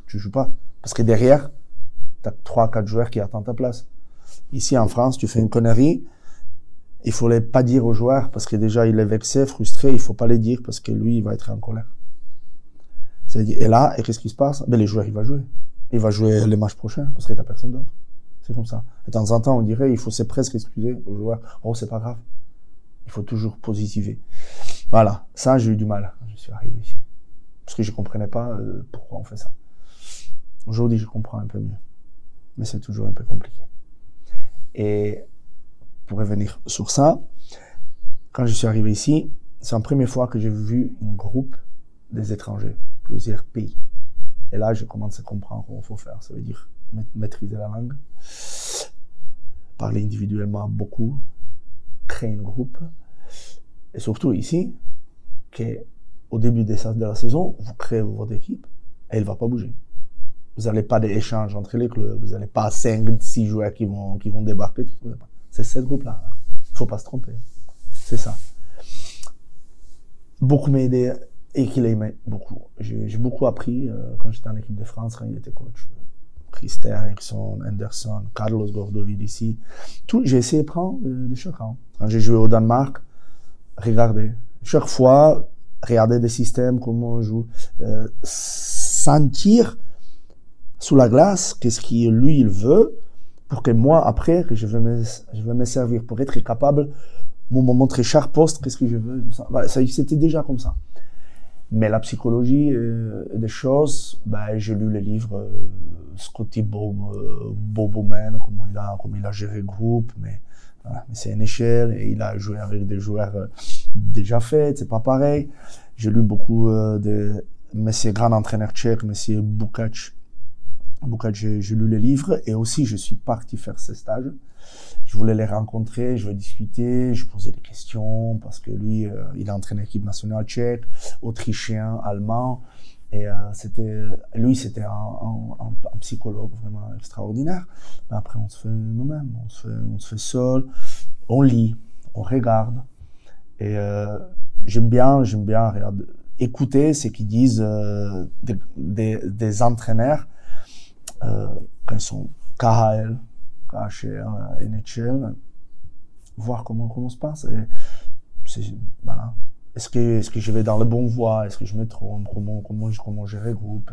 [SPEAKER 2] tu joues pas. Parce que derrière, t'as trois, quatre joueurs qui attendent ta place. Ici, en France, tu fais une connerie, il faut les pas dire aux joueurs parce que déjà il est vexé, frustré, il faut pas les dire parce que lui, il va être en colère. Et là, et qu'est-ce qui se passe? Ben, les joueurs, il va jouer. Il va jouer les matchs prochains parce que t'as personne d'autre. C'est comme ça. Et de temps en temps, on dirait, il faut c'est presque excuser aux joueurs. Oh, c'est pas grave. Il faut toujours positiver. Voilà. Ça, j'ai eu du mal je suis arrivé ici. Parce que je comprenais pas euh, pourquoi on fait ça. Aujourd'hui, je comprends un peu mieux. Mais c'est toujours un peu compliqué. Et pour revenir sur ça, quand je suis arrivé ici, c'est la première fois que j'ai vu un groupe des étrangers, plusieurs pays. Et là, je commence à comprendre comment il faut faire. Ça veut dire maîtriser la langue, parler individuellement beaucoup, créer un groupe. Et surtout ici, qu'au début de la saison, vous créez votre équipe et elle ne va pas bouger. Vous n'allez pas d'échanges entre les clubs, vous n'allez pas 5, 6 joueurs qui vont, qui vont débarquer. C'est ce groupe-là. Il ne faut pas se tromper. C'est ça. Beaucoup m'aider et qu'il aimait beaucoup. J'ai beaucoup appris euh, quand j'étais en équipe de France, quand il était coach. Christer Eriksson, Anderson, Carlos ici. Tout, j'ai essayé de prendre euh, des choses. Quand j'ai joué au Danemark, regardez. Chaque fois, regarder des systèmes, comment on joue. Euh, sentir sous la glace qu'est-ce qu'il lui il veut pour que moi après je vais me je me servir pour être capable mon moment très cher poste qu'est-ce que je veux ça, c'était déjà comme ça mais la psychologie euh, des choses, ben, j'ai lu les livres euh, Scotty Bob, euh, comment il a, comment il a géré le groupe, mais, c'est une échelle et il a joué avec des joueurs euh, déjà faits, c'est pas pareil. J'ai lu beaucoup euh, de Monsieur grand entraîneur tchèque, Monsieur Bukac. Bukac, j'ai lu les livres et aussi je suis parti faire ce stage je voulais les rencontrer, je veux discuter, je posais des questions parce que lui, euh, il a entraîné l'équipe nationale tchèque, autrichien, allemand. Et euh, c'était, lui, c'était un, psychologue vraiment extraordinaire. Mais après, on se fait nous-mêmes, on se fait, on se fait seul, on lit, on regarde. Et euh, j'aime bien, j'aime bien regarder, écouter ce qu'ils disent des, des, des, entraîneurs quand ils sont KHL, un NHL, voir comment, comment se passe. Et voilà. Est-ce que, est-ce que je vais dans le bon voie? Est-ce que je me trompe? Comment, comment, comment gérer le groupe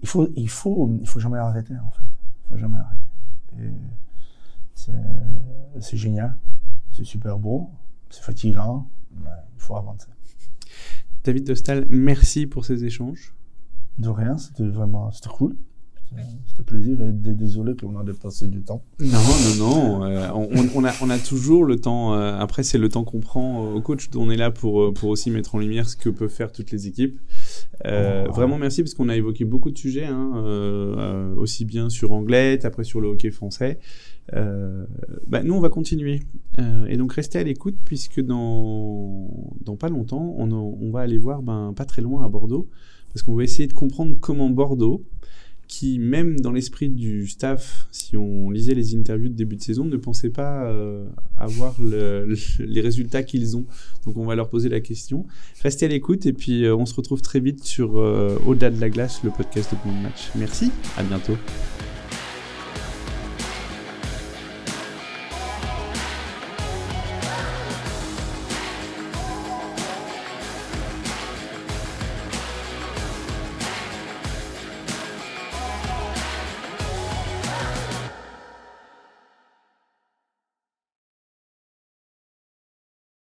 [SPEAKER 2] Il faut, il faut, il faut jamais arrêter en fait. Il faut jamais arrêter. c'est, c'est génial, c'est super beau, c'est fatigant, mais il faut avancer.
[SPEAKER 4] David Dostal, merci pour ces échanges.
[SPEAKER 2] De rien, c'était vraiment, c'était cool. C'était plaisir et désolé qu'on a dépassé du temps.
[SPEAKER 4] Non, non, non. Euh, on, a, on a toujours le temps. Euh, après, c'est le temps qu'on prend au coach. On est là pour, euh, pour aussi mettre en lumière ce que peuvent faire toutes les équipes. Oh. Vraiment merci parce qu'on a évoqué beaucoup de sujets, hein, aussi bien sur anglais, après sur le hockey français. Bah, nous, on va continuer. et donc, restez à l'écoute puisque dans, dans pas longtemps, on, on va aller voir ben, pas très loin à Bordeaux parce qu'on va essayer de comprendre comment Bordeaux qui, même dans l'esprit du staff, si on lisait les interviews de début de saison, ne pensait pas euh, avoir les résultats qu'ils ont. Donc on va leur poser la question. Restez à l'écoute et puis euh, on se retrouve très vite sur euh, Au-delà de la glace, le podcast de Bon Match. Merci, à bientôt.